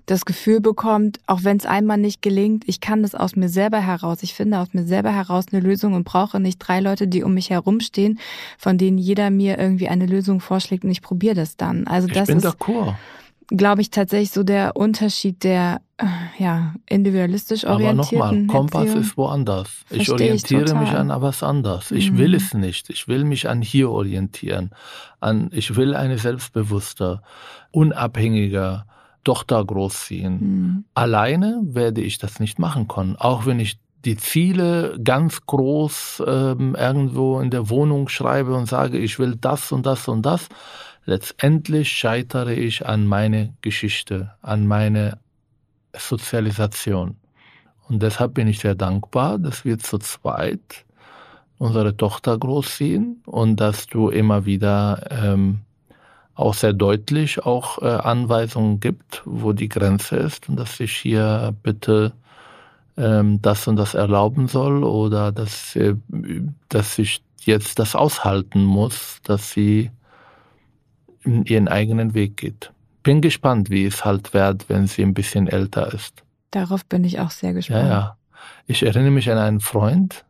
das Gefühl bekommt, auch wenn es einmal nicht gelingt, ich kann das aus mir selber heraus. Ich finde aus mir selber heraus eine Lösung und brauche nicht drei Leute, die um mich herumstehen, von denen jeder mir irgendwie eine Lösung vorschlägt und ich probiere das dann. Also das ich bin ist, glaube ich, tatsächlich so der Unterschied der äh, ja, individualistisch orientierten Aber nochmal, Kompass Erziehung. ist woanders. Verstehe ich orientiere ich mich an was anderes. Ich mhm. will es nicht. Ich will mich an hier orientieren. An, ich will eine selbstbewusste, unabhängige, Tochter großziehen. Mhm. Alleine werde ich das nicht machen können, auch wenn ich die Ziele ganz groß ähm, irgendwo in der Wohnung schreibe und sage, ich will das und das und das. Letztendlich scheitere ich an meine Geschichte, an meine Sozialisation. Und deshalb bin ich sehr dankbar, dass wir zu zweit unsere Tochter großziehen und dass du immer wieder ähm, auch sehr deutlich auch äh, Anweisungen gibt, wo die Grenze ist und dass ich hier bitte ähm, das und das erlauben soll oder dass, äh, dass ich jetzt das aushalten muss, dass sie ihren eigenen Weg geht. Bin gespannt, wie es halt wird, wenn sie ein bisschen älter ist. Darauf bin ich auch sehr gespannt. Ja, ja. Ich erinnere mich an einen Freund,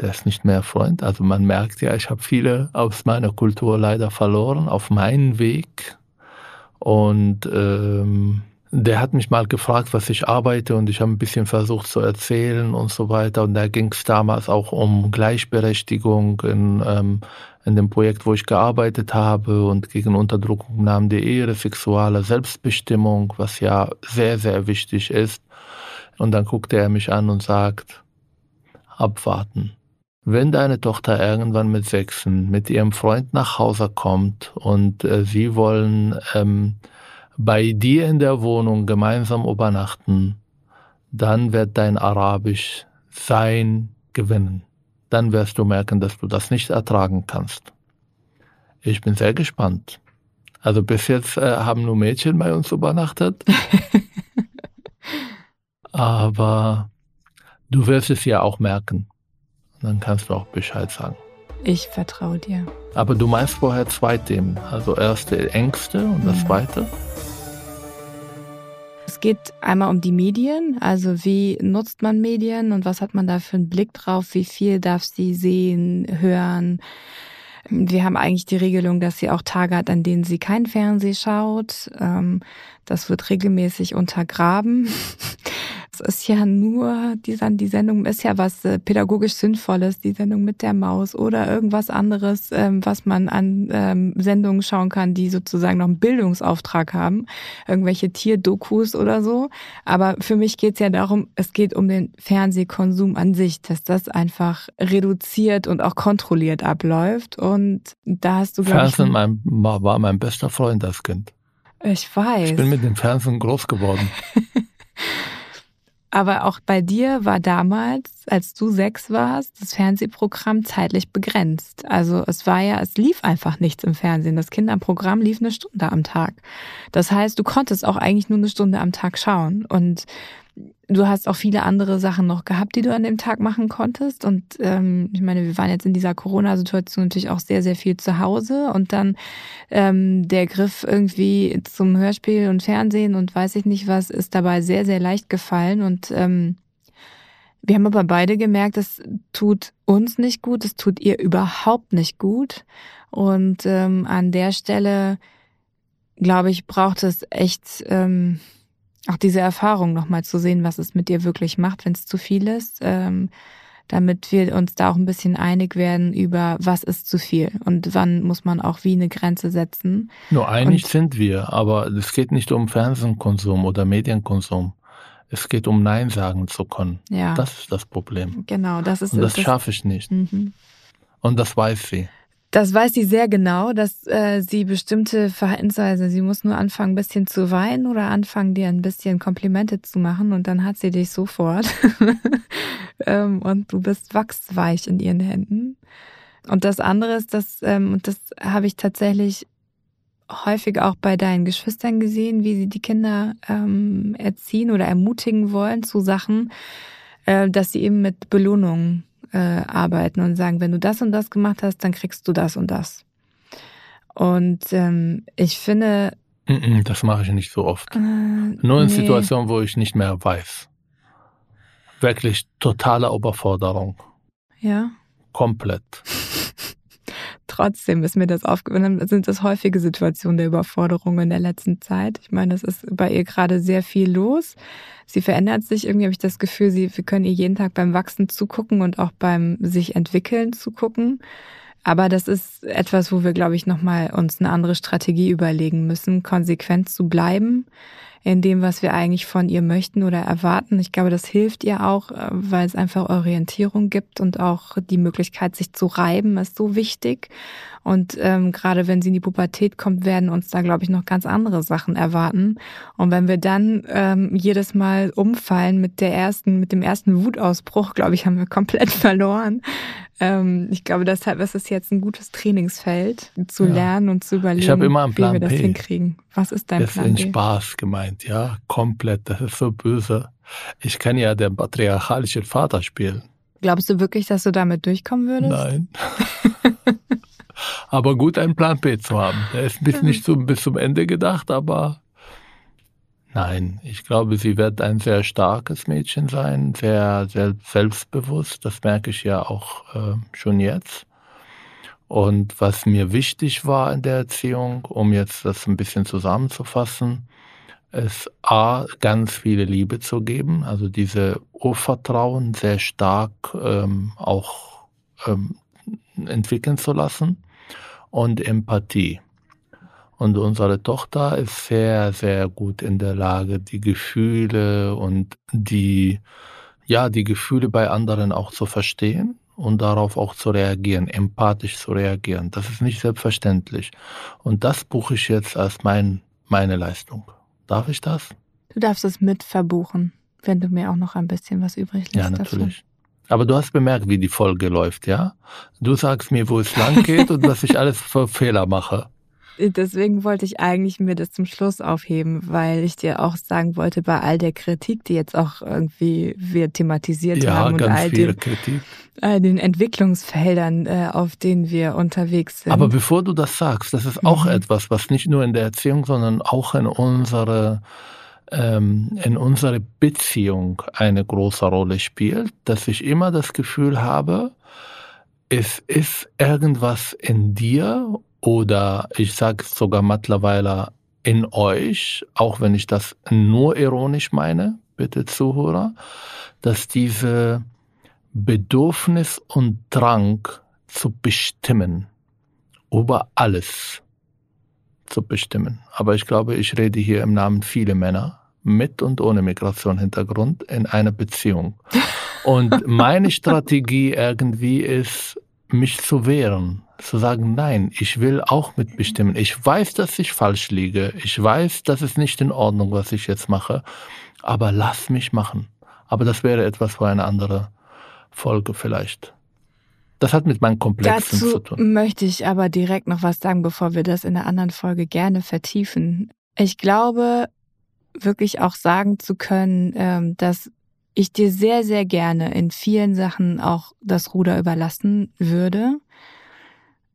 der ist nicht mehr Freund. Also man merkt ja, ich habe viele aus meiner Kultur leider verloren auf meinen Weg. Und ähm, der hat mich mal gefragt, was ich arbeite und ich habe ein bisschen versucht zu erzählen und so weiter. Und da ging es damals auch um Gleichberechtigung in, ähm, in dem Projekt, wo ich gearbeitet habe und gegen Unterdrückung nahm der Ehre, sexuelle Selbstbestimmung, was ja sehr, sehr wichtig ist. Und dann guckte er mich an und sagt, abwarten. Wenn deine Tochter irgendwann mit Sechsen mit ihrem Freund nach Hause kommt und äh, sie wollen ähm, bei dir in der Wohnung gemeinsam übernachten, dann wird dein Arabisch sein gewinnen. Dann wirst du merken, dass du das nicht ertragen kannst. Ich bin sehr gespannt. Also bis jetzt äh, haben nur Mädchen bei uns übernachtet. Aber du wirst es ja auch merken. Dann kannst du auch Bescheid sagen. Ich vertraue dir. Aber du meinst vorher zwei Themen. Also erste Ängste und das mhm. zweite? Es geht einmal um die Medien, also wie nutzt man Medien und was hat man da für einen Blick drauf, wie viel darf sie sehen, hören. Wir haben eigentlich die Regelung, dass sie auch Tage hat, an denen sie kein Fernseh schaut. Ähm, das wird regelmäßig untergraben. Ist ja nur, die, die Sendung ist ja was äh, pädagogisch Sinnvolles, die Sendung mit der Maus oder irgendwas anderes, ähm, was man an ähm, Sendungen schauen kann, die sozusagen noch einen Bildungsauftrag haben, irgendwelche Tierdokus oder so. Aber für mich geht es ja darum, es geht um den Fernsehkonsum an sich, dass das einfach reduziert und auch kontrolliert abläuft. Und da hast du, glaube Fernsehen mein, war mein bester Freund als Kind. Ich weiß. Ich bin mit dem Fernsehen groß geworden. Aber auch bei dir war damals, als du sechs warst, das Fernsehprogramm zeitlich begrenzt. Also es war ja, es lief einfach nichts im Fernsehen. Das Kinderprogramm lief eine Stunde am Tag. Das heißt, du konntest auch eigentlich nur eine Stunde am Tag schauen. Und du hast auch viele andere Sachen noch gehabt, die du an dem Tag machen konntest. Und ähm, ich meine, wir waren jetzt in dieser Corona-Situation natürlich auch sehr, sehr viel zu Hause. Und dann ähm, der Griff irgendwie zum Hörspiel und Fernsehen und weiß ich nicht was, ist dabei sehr, sehr leicht gefallen. Und ähm, wir haben aber beide gemerkt, es tut uns nicht gut, es tut ihr überhaupt nicht gut. Und ähm, an der Stelle, glaube ich, braucht es echt. Ähm, auch diese Erfahrung nochmal zu sehen, was es mit dir wirklich macht, wenn es zu viel ist, ähm, damit wir uns da auch ein bisschen einig werden über, was ist zu viel und wann muss man auch wie eine Grenze setzen. Nur einig und, sind wir, aber es geht nicht um Fernsehkonsum oder Medienkonsum. Es geht um Nein sagen zu können. Ja. Das ist das Problem. Genau, das ist Und das, das schaffe ich nicht. Mhm. Und das weiß sie. Das weiß sie sehr genau, dass äh, sie bestimmte Verhaltensweise, sie muss nur anfangen, ein bisschen zu weinen oder anfangen, dir ein bisschen Komplimente zu machen und dann hat sie dich sofort. ähm, und du bist wachsweich in ihren Händen. Und das andere ist, dass, ähm, und das habe ich tatsächlich häufig auch bei deinen Geschwistern gesehen, wie sie die Kinder ähm, erziehen oder ermutigen wollen zu Sachen, äh, dass sie eben mit Belohnungen äh, arbeiten und sagen, wenn du das und das gemacht hast, dann kriegst du das und das. Und ähm, ich finde. Das mache ich nicht so oft. Äh, Nur in nee. Situationen, wo ich nicht mehr weiß. Wirklich totale Überforderung. Ja. Komplett. Trotzdem ist mir das aufgefallen, sind das häufige Situationen der Überforderung in der letzten Zeit. Ich meine, es ist bei ihr gerade sehr viel los. Sie verändert sich. Irgendwie habe ich das Gefühl, sie, wir können ihr jeden Tag beim Wachsen zugucken und auch beim sich entwickeln zugucken. Aber das ist etwas, wo wir, glaube ich, nochmal uns eine andere Strategie überlegen müssen, konsequent zu bleiben in dem, was wir eigentlich von ihr möchten oder erwarten. Ich glaube, das hilft ihr auch, äh, weil es einfach Orientierung gibt und auch die Möglichkeit, sich zu reiben, ist so wichtig. Und ähm, gerade wenn sie in die Pubertät kommt, werden uns da, glaube ich, noch ganz andere Sachen erwarten. Und wenn wir dann ähm, jedes Mal umfallen mit der ersten, mit dem ersten Wutausbruch, glaube ich, haben wir komplett verloren. Ähm, ich glaube, deshalb ist es jetzt ein gutes Trainingsfeld, zu ja. lernen und zu überlegen, ich immer einen Plan wie wir das P. hinkriegen. Was ist dein das Plan? Das ist in Spaß gemeint, ja, komplett. Das ist so böse. Ich kann ja den patriarchalischen Vater spielen. Glaubst du wirklich, dass du damit durchkommen würdest? Nein. aber gut, einen Plan B zu haben. Der ist bis nicht so, bis zum Ende gedacht, aber nein. Ich glaube, sie wird ein sehr starkes Mädchen sein, sehr, sehr selbstbewusst. Das merke ich ja auch äh, schon jetzt. Und was mir wichtig war in der Erziehung, um jetzt das ein bisschen zusammenzufassen, ist A, ganz viele Liebe zu geben, also diese Urvertrauen sehr stark ähm, auch ähm, entwickeln zu lassen und Empathie. Und unsere Tochter ist sehr, sehr gut in der Lage, die Gefühle und die, ja, die Gefühle bei anderen auch zu verstehen und darauf auch zu reagieren, empathisch zu reagieren. Das ist nicht selbstverständlich. Und das buche ich jetzt als mein, meine Leistung. Darf ich das? Du darfst es mit verbuchen, wenn du mir auch noch ein bisschen was übrig lässt. Ja, natürlich. Dafür. Aber du hast bemerkt, wie die Folge läuft, ja? Du sagst mir, wo es lang geht und was ich alles für Fehler mache deswegen wollte ich eigentlich mir das zum Schluss aufheben, weil ich dir auch sagen wollte, bei all der Kritik, die jetzt auch irgendwie wir thematisiert ja, haben und all den, all den Entwicklungsfeldern, äh, auf denen wir unterwegs sind. Aber bevor du das sagst, das ist auch mhm. etwas, was nicht nur in der Erziehung, sondern auch in unserer ähm, in unserer Beziehung eine große Rolle spielt, dass ich immer das Gefühl habe, es ist irgendwas in dir oder ich sage sogar mittlerweile in euch, auch wenn ich das nur ironisch meine, bitte Zuhörer, dass diese Bedürfnis und Drang zu bestimmen, über alles zu bestimmen. Aber ich glaube, ich rede hier im Namen vieler Männer mit und ohne Migrationshintergrund in einer Beziehung. Und meine Strategie irgendwie ist, mich zu wehren, zu sagen, nein, ich will auch mitbestimmen. Ich weiß, dass ich falsch liege. Ich weiß, das ist nicht in Ordnung, was ich jetzt mache. Aber lass mich machen. Aber das wäre etwas für eine andere Folge vielleicht. Das hat mit meinen Komplexen Dazu zu tun. möchte ich aber direkt noch was sagen, bevor wir das in einer anderen Folge gerne vertiefen. Ich glaube, wirklich auch sagen zu können, ähm, dass ich dir sehr, sehr gerne in vielen Sachen auch das Ruder überlassen würde.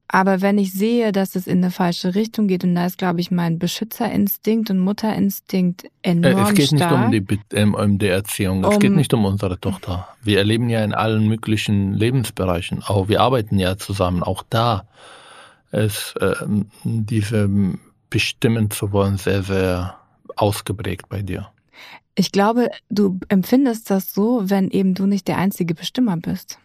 Aber wenn ich sehe, dass es in eine falsche Richtung geht, und da ist, glaube ich, mein Beschützerinstinkt und Mutterinstinkt enorm stark. Es geht stark. nicht um die, um die Erziehung, es um, geht nicht um unsere Tochter. Wir erleben ja in allen möglichen Lebensbereichen, auch wir arbeiten ja zusammen, auch da ist äh, diese Bestimmen zu wollen sehr, sehr ausgeprägt bei dir. Ich glaube, du empfindest das so, wenn eben du nicht der einzige Bestimmer bist.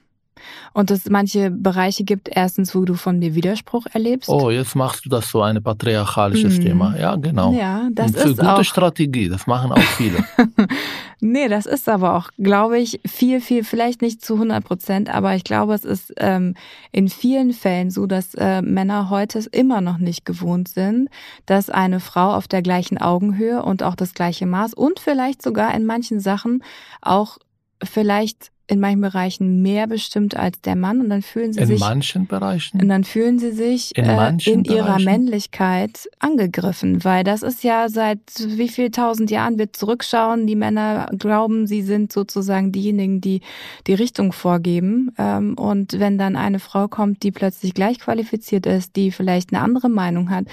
Und es manche Bereiche gibt, erstens, wo du von mir Widerspruch erlebst. Oh, jetzt machst du das so ein patriarchalisches mhm. Thema. Ja, genau. Ja, das ist gute auch. Strategie, das machen auch viele. nee, das ist aber auch, glaube ich, viel, viel, vielleicht nicht zu 100 Prozent, aber ich glaube, es ist ähm, in vielen Fällen so, dass äh, Männer heute immer noch nicht gewohnt sind, dass eine Frau auf der gleichen Augenhöhe und auch das gleiche Maß und vielleicht sogar in manchen Sachen auch vielleicht in manchen Bereichen mehr bestimmt als der Mann. Und dann fühlen sie in sich in manchen Bereichen? und dann fühlen sie sich in, äh, in ihrer Männlichkeit angegriffen, weil das ist ja seit wie viel tausend Jahren wir zurückschauen, die Männer glauben, sie sind sozusagen diejenigen, die die Richtung vorgeben. Ähm, und wenn dann eine Frau kommt, die plötzlich gleich qualifiziert ist, die vielleicht eine andere Meinung hat,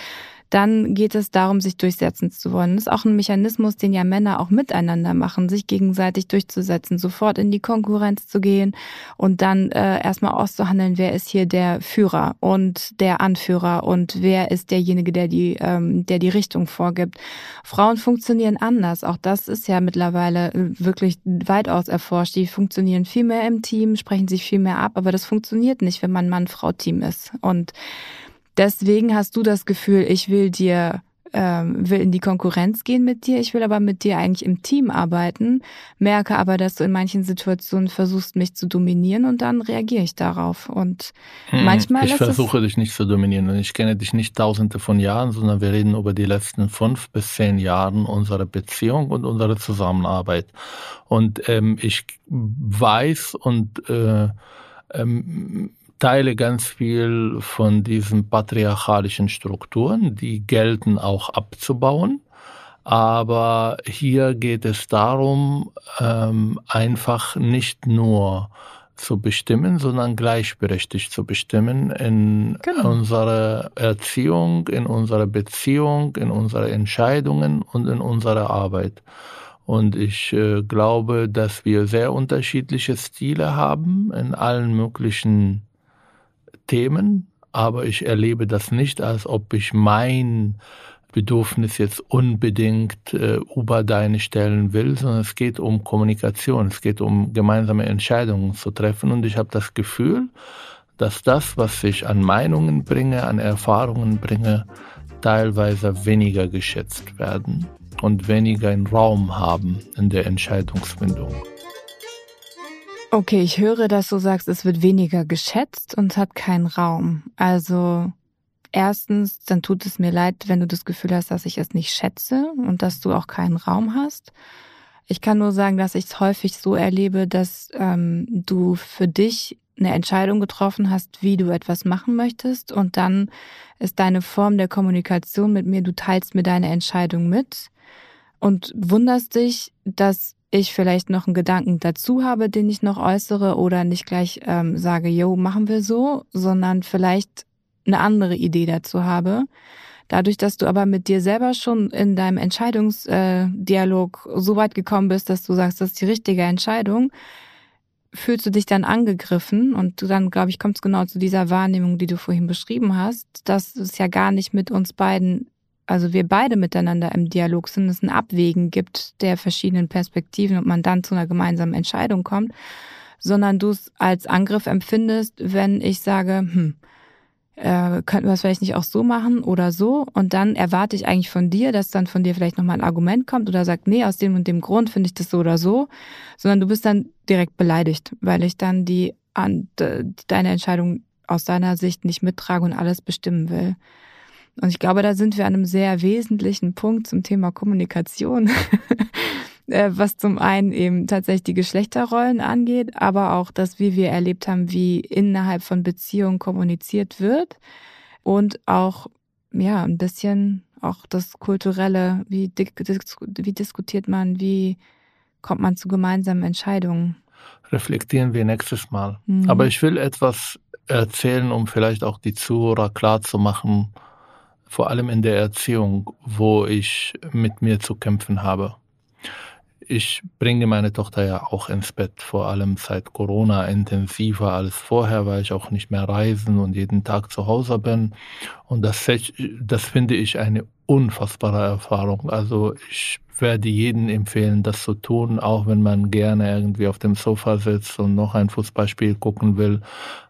dann geht es darum, sich durchsetzen zu wollen. Das ist auch ein Mechanismus, den ja Männer auch miteinander machen, sich gegenseitig durchzusetzen, sofort in die Konkurrenz zu gehen und dann äh, erstmal auszuhandeln, wer ist hier der Führer und der Anführer und wer ist derjenige, der die, ähm, der die Richtung vorgibt. Frauen funktionieren anders. Auch das ist ja mittlerweile äh, wirklich weitaus erforscht. Die funktionieren viel mehr im Team, sprechen sich viel mehr ab, aber das funktioniert nicht, wenn man Mann-Frau-Team ist. Und Deswegen hast du das Gefühl, ich will dir ähm, will in die Konkurrenz gehen mit dir, ich will aber mit dir eigentlich im Team arbeiten, merke aber, dass du in manchen Situationen versuchst, mich zu dominieren und dann reagiere ich darauf. Und hm, manchmal ich versuche dich nicht zu dominieren und ich kenne dich nicht tausende von Jahren, sondern wir reden über die letzten fünf bis zehn Jahren unserer Beziehung und unserer Zusammenarbeit. Und ähm, ich weiß und äh, ähm, teile ganz viel von diesen patriarchalischen Strukturen, die gelten auch abzubauen. Aber hier geht es darum, ähm, einfach nicht nur zu bestimmen, sondern gleichberechtigt zu bestimmen in genau. unserer Erziehung, in unserer Beziehung, in unsere Entscheidungen und in unserer Arbeit. Und ich äh, glaube, dass wir sehr unterschiedliche Stile haben in allen möglichen Themen, aber ich erlebe das nicht, als ob ich mein Bedürfnis jetzt unbedingt äh, über deine stellen will, sondern es geht um Kommunikation, es geht um gemeinsame Entscheidungen zu treffen und ich habe das Gefühl, dass das, was ich an Meinungen bringe, an Erfahrungen bringe, teilweise weniger geschätzt werden und weniger einen Raum haben in der Entscheidungsfindung. Okay, ich höre, dass du sagst, es wird weniger geschätzt und hat keinen Raum. Also erstens, dann tut es mir leid, wenn du das Gefühl hast, dass ich es nicht schätze und dass du auch keinen Raum hast. Ich kann nur sagen, dass ich es häufig so erlebe, dass ähm, du für dich eine Entscheidung getroffen hast, wie du etwas machen möchtest und dann ist deine Form der Kommunikation mit mir, du teilst mir deine Entscheidung mit und wunderst dich, dass ich vielleicht noch einen Gedanken dazu habe, den ich noch äußere oder nicht gleich ähm, sage, yo, machen wir so, sondern vielleicht eine andere Idee dazu habe. Dadurch, dass du aber mit dir selber schon in deinem Entscheidungsdialog so weit gekommen bist, dass du sagst, das ist die richtige Entscheidung, fühlst du dich dann angegriffen und du dann, glaube ich, kommst genau zu dieser Wahrnehmung, die du vorhin beschrieben hast, dass es ja gar nicht mit uns beiden, also wir beide miteinander im Dialog sind, es ein Abwägen gibt der verschiedenen Perspektiven und man dann zu einer gemeinsamen Entscheidung kommt, sondern du es als Angriff empfindest, wenn ich sage, hm, äh, könnten wir es vielleicht nicht auch so machen oder so? Und dann erwarte ich eigentlich von dir, dass dann von dir vielleicht nochmal ein Argument kommt oder sagt, nee, aus dem und dem Grund finde ich das so oder so, sondern du bist dann direkt beleidigt, weil ich dann die an, deine Entscheidung aus deiner Sicht nicht mittrage und alles bestimmen will. Und ich glaube, da sind wir an einem sehr wesentlichen Punkt zum Thema Kommunikation. Äh, was zum einen eben tatsächlich die Geschlechterrollen angeht, aber auch das, wie wir erlebt haben, wie innerhalb von Beziehungen kommuniziert wird und auch ja ein bisschen auch das kulturelle, wie, wie diskutiert man, wie kommt man zu gemeinsamen Entscheidungen. Reflektieren wir nächstes Mal. Mhm. Aber ich will etwas erzählen, um vielleicht auch die Zuhörer klar zu machen, vor allem in der Erziehung, wo ich mit mir zu kämpfen habe ich bringe meine Tochter ja auch ins Bett, vor allem seit Corona intensiver als vorher, weil ich auch nicht mehr reisen und jeden Tag zu Hause bin. Und das, das finde ich eine unfassbare Erfahrung. Also ich werde jedem empfehlen, das zu tun, auch wenn man gerne irgendwie auf dem Sofa sitzt und noch ein Fußballspiel gucken will.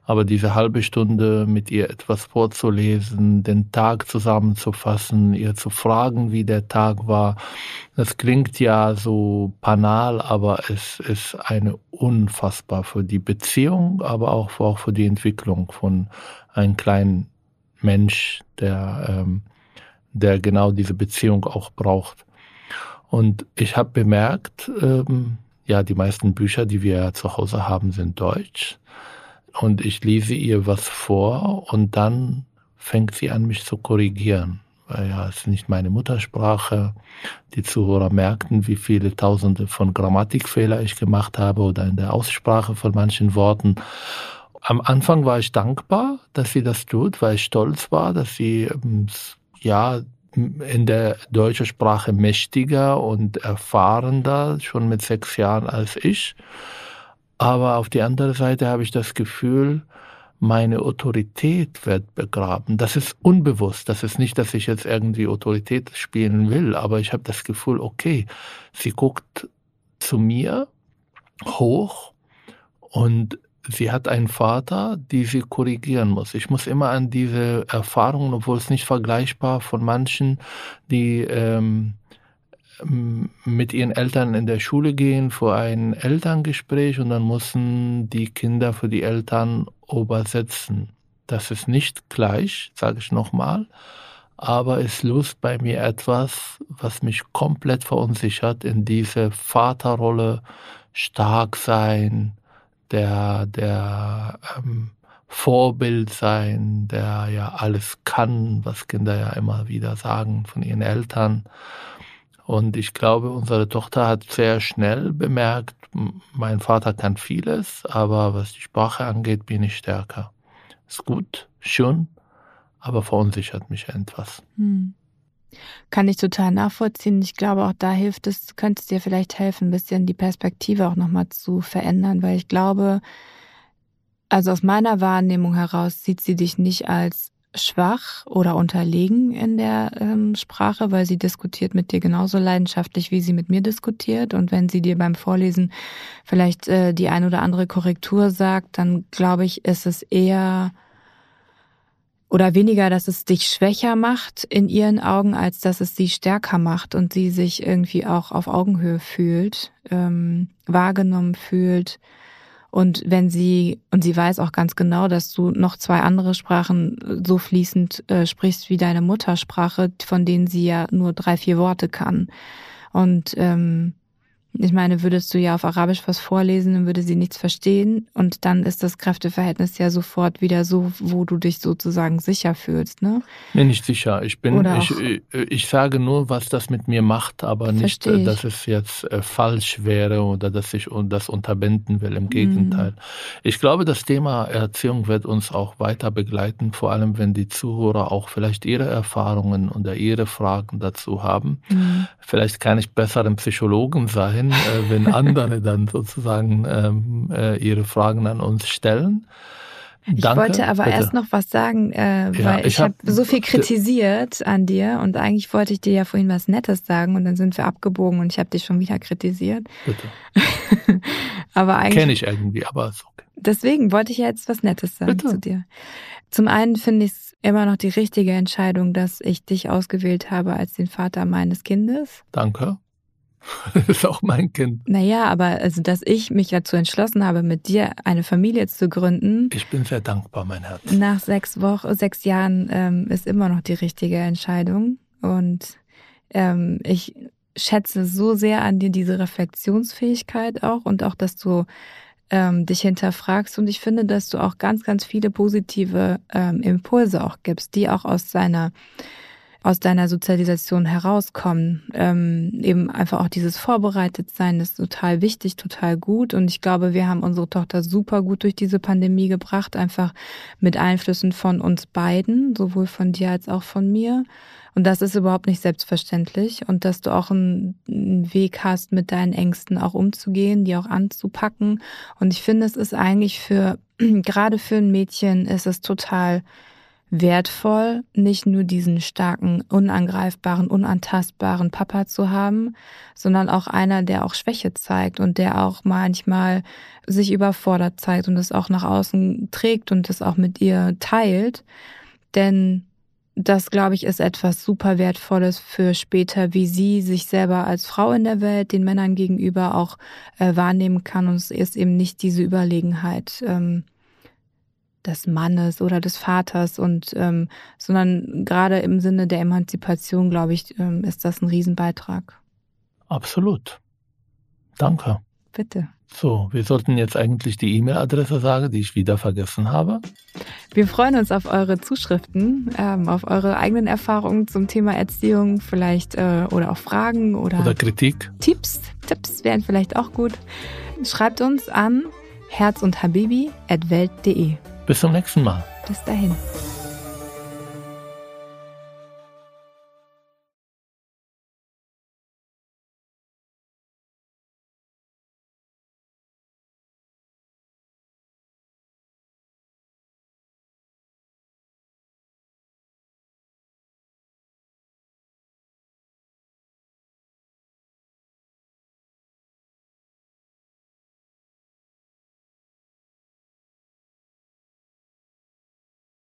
Aber diese halbe Stunde mit ihr etwas vorzulesen, den Tag zusammenzufassen, ihr zu fragen, wie der Tag war, das klingt ja so banal, aber es ist eine unfassbar für die Beziehung, aber auch, auch für die Entwicklung von einem kleinen Mensch, der, ähm, der genau diese Beziehung auch braucht. Und ich habe bemerkt, ähm, ja, die meisten Bücher, die wir zu Hause haben, sind deutsch. Und ich lese ihr was vor und dann fängt sie an, mich zu korrigieren. Weil ja, es ist nicht meine Muttersprache. Die Zuhörer merkten, wie viele Tausende von Grammatikfehler ich gemacht habe oder in der Aussprache von manchen Worten. Am Anfang war ich dankbar, dass sie das tut, weil ich stolz war, dass sie ähm, ja in der deutschen Sprache mächtiger und erfahrener, schon mit sechs Jahren als ich. Aber auf die andere Seite habe ich das Gefühl, meine Autorität wird begraben. Das ist unbewusst. Das ist nicht, dass ich jetzt irgendwie Autorität spielen will, aber ich habe das Gefühl, okay, sie guckt zu mir hoch und sie hat einen Vater, die sie korrigieren muss. Ich muss immer an diese Erfahrungen, obwohl es nicht vergleichbar von manchen, die ähm, mit ihren Eltern in der Schule gehen vor ein Elterngespräch und dann müssen die Kinder für die Eltern übersetzen. Das ist nicht gleich, sage ich nochmal, aber es löst bei mir etwas, was mich komplett verunsichert in diese Vaterrolle, stark sein, der, der ähm, Vorbild sein, der ja alles kann, was Kinder ja immer wieder sagen von ihren Eltern. Und ich glaube, unsere Tochter hat sehr schnell bemerkt, mein Vater kann vieles, aber was die Sprache angeht, bin ich stärker. Ist gut, schön, aber verunsichert mich etwas. Hm. Kann ich total nachvollziehen. Ich glaube, auch da hilft es, könnte es dir vielleicht helfen, ein bisschen die Perspektive auch nochmal zu verändern, weil ich glaube, also aus meiner Wahrnehmung heraus sieht sie dich nicht als schwach oder unterlegen in der ähm, Sprache, weil sie diskutiert mit dir genauso leidenschaftlich, wie sie mit mir diskutiert. Und wenn sie dir beim Vorlesen vielleicht äh, die ein oder andere Korrektur sagt, dann glaube ich, ist es eher oder weniger, dass es dich schwächer macht in ihren Augen, als dass es sie stärker macht und sie sich irgendwie auch auf Augenhöhe fühlt, ähm, wahrgenommen fühlt und wenn sie, und sie weiß auch ganz genau, dass du noch zwei andere Sprachen so fließend äh, sprichst wie deine Muttersprache, von denen sie ja nur drei, vier Worte kann. Und ähm, ich meine, würdest du ja auf Arabisch was vorlesen, dann würde sie nichts verstehen und dann ist das Kräfteverhältnis ja sofort wieder so, wo du dich sozusagen sicher fühlst, ne? Nee, nicht sicher. Ich bin, ich, ich, ich, sage nur, was das mit mir macht, aber nicht, äh, dass es jetzt äh, falsch wäre oder dass ich das unterbinden will. Im. Gegenteil. Mhm. Ich glaube, das Thema Erziehung wird uns auch weiter begleiten, vor allem wenn die Zuhörer auch vielleicht ihre Erfahrungen oder ihre Fragen dazu haben. Mhm. Vielleicht kann ich besser ein Psychologen sein sein, äh, wenn andere dann sozusagen ähm, äh, ihre Fragen an uns stellen. Ich Danke, wollte aber bitte. erst noch was sagen, äh, ja, weil ich, ich habe hab so viel kritisiert an dir und eigentlich wollte ich dir ja vorhin was Nettes sagen und dann sind wir abgebogen und ich habe dich schon wieder kritisiert. Bitte. aber eigentlich kenne ich irgendwie, aber ist okay. Deswegen wollte ich jetzt was Nettes sagen bitte. zu dir. Zum einen finde ich es immer noch die richtige Entscheidung, dass ich dich ausgewählt habe als den Vater meines Kindes. Danke. Das ist auch mein Kind. Naja, aber also, dass ich mich dazu entschlossen habe, mit dir eine Familie zu gründen. Ich bin sehr dankbar, mein Herz. Nach sechs Wochen, sechs Jahren ähm, ist immer noch die richtige Entscheidung. Und ähm, ich schätze so sehr an dir diese Reflexionsfähigkeit auch und auch, dass du ähm, dich hinterfragst. Und ich finde, dass du auch ganz, ganz viele positive ähm, Impulse auch gibst, die auch aus seiner aus deiner Sozialisation herauskommen. Ähm, eben einfach auch dieses Vorbereitetsein ist total wichtig, total gut. Und ich glaube, wir haben unsere Tochter super gut durch diese Pandemie gebracht, einfach mit Einflüssen von uns beiden, sowohl von dir als auch von mir. Und das ist überhaupt nicht selbstverständlich. Und dass du auch einen, einen Weg hast, mit deinen Ängsten auch umzugehen, die auch anzupacken. Und ich finde, es ist eigentlich für, gerade für ein Mädchen ist es total wertvoll, nicht nur diesen starken, unangreifbaren, unantastbaren Papa zu haben, sondern auch einer, der auch Schwäche zeigt und der auch manchmal sich überfordert zeigt und es auch nach außen trägt und es auch mit ihr teilt. Denn das, glaube ich, ist etwas super Wertvolles für später, wie sie sich selber als Frau in der Welt den Männern gegenüber auch äh, wahrnehmen kann. Und es ist eben nicht diese Überlegenheit. Ähm, des Mannes oder des Vaters und ähm, sondern gerade im Sinne der Emanzipation, glaube ich, ähm, ist das ein Riesenbeitrag. Absolut. Danke. Bitte. So, wir sollten jetzt eigentlich die E-Mail-Adresse sagen, die ich wieder vergessen habe. Wir freuen uns auf eure Zuschriften, ähm, auf eure eigenen Erfahrungen zum Thema Erziehung, vielleicht äh, oder auch Fragen oder, oder Kritik. Tipps. Tipps wären vielleicht auch gut. Schreibt uns an herz Bis zum nächsten Mal. Bis dahin.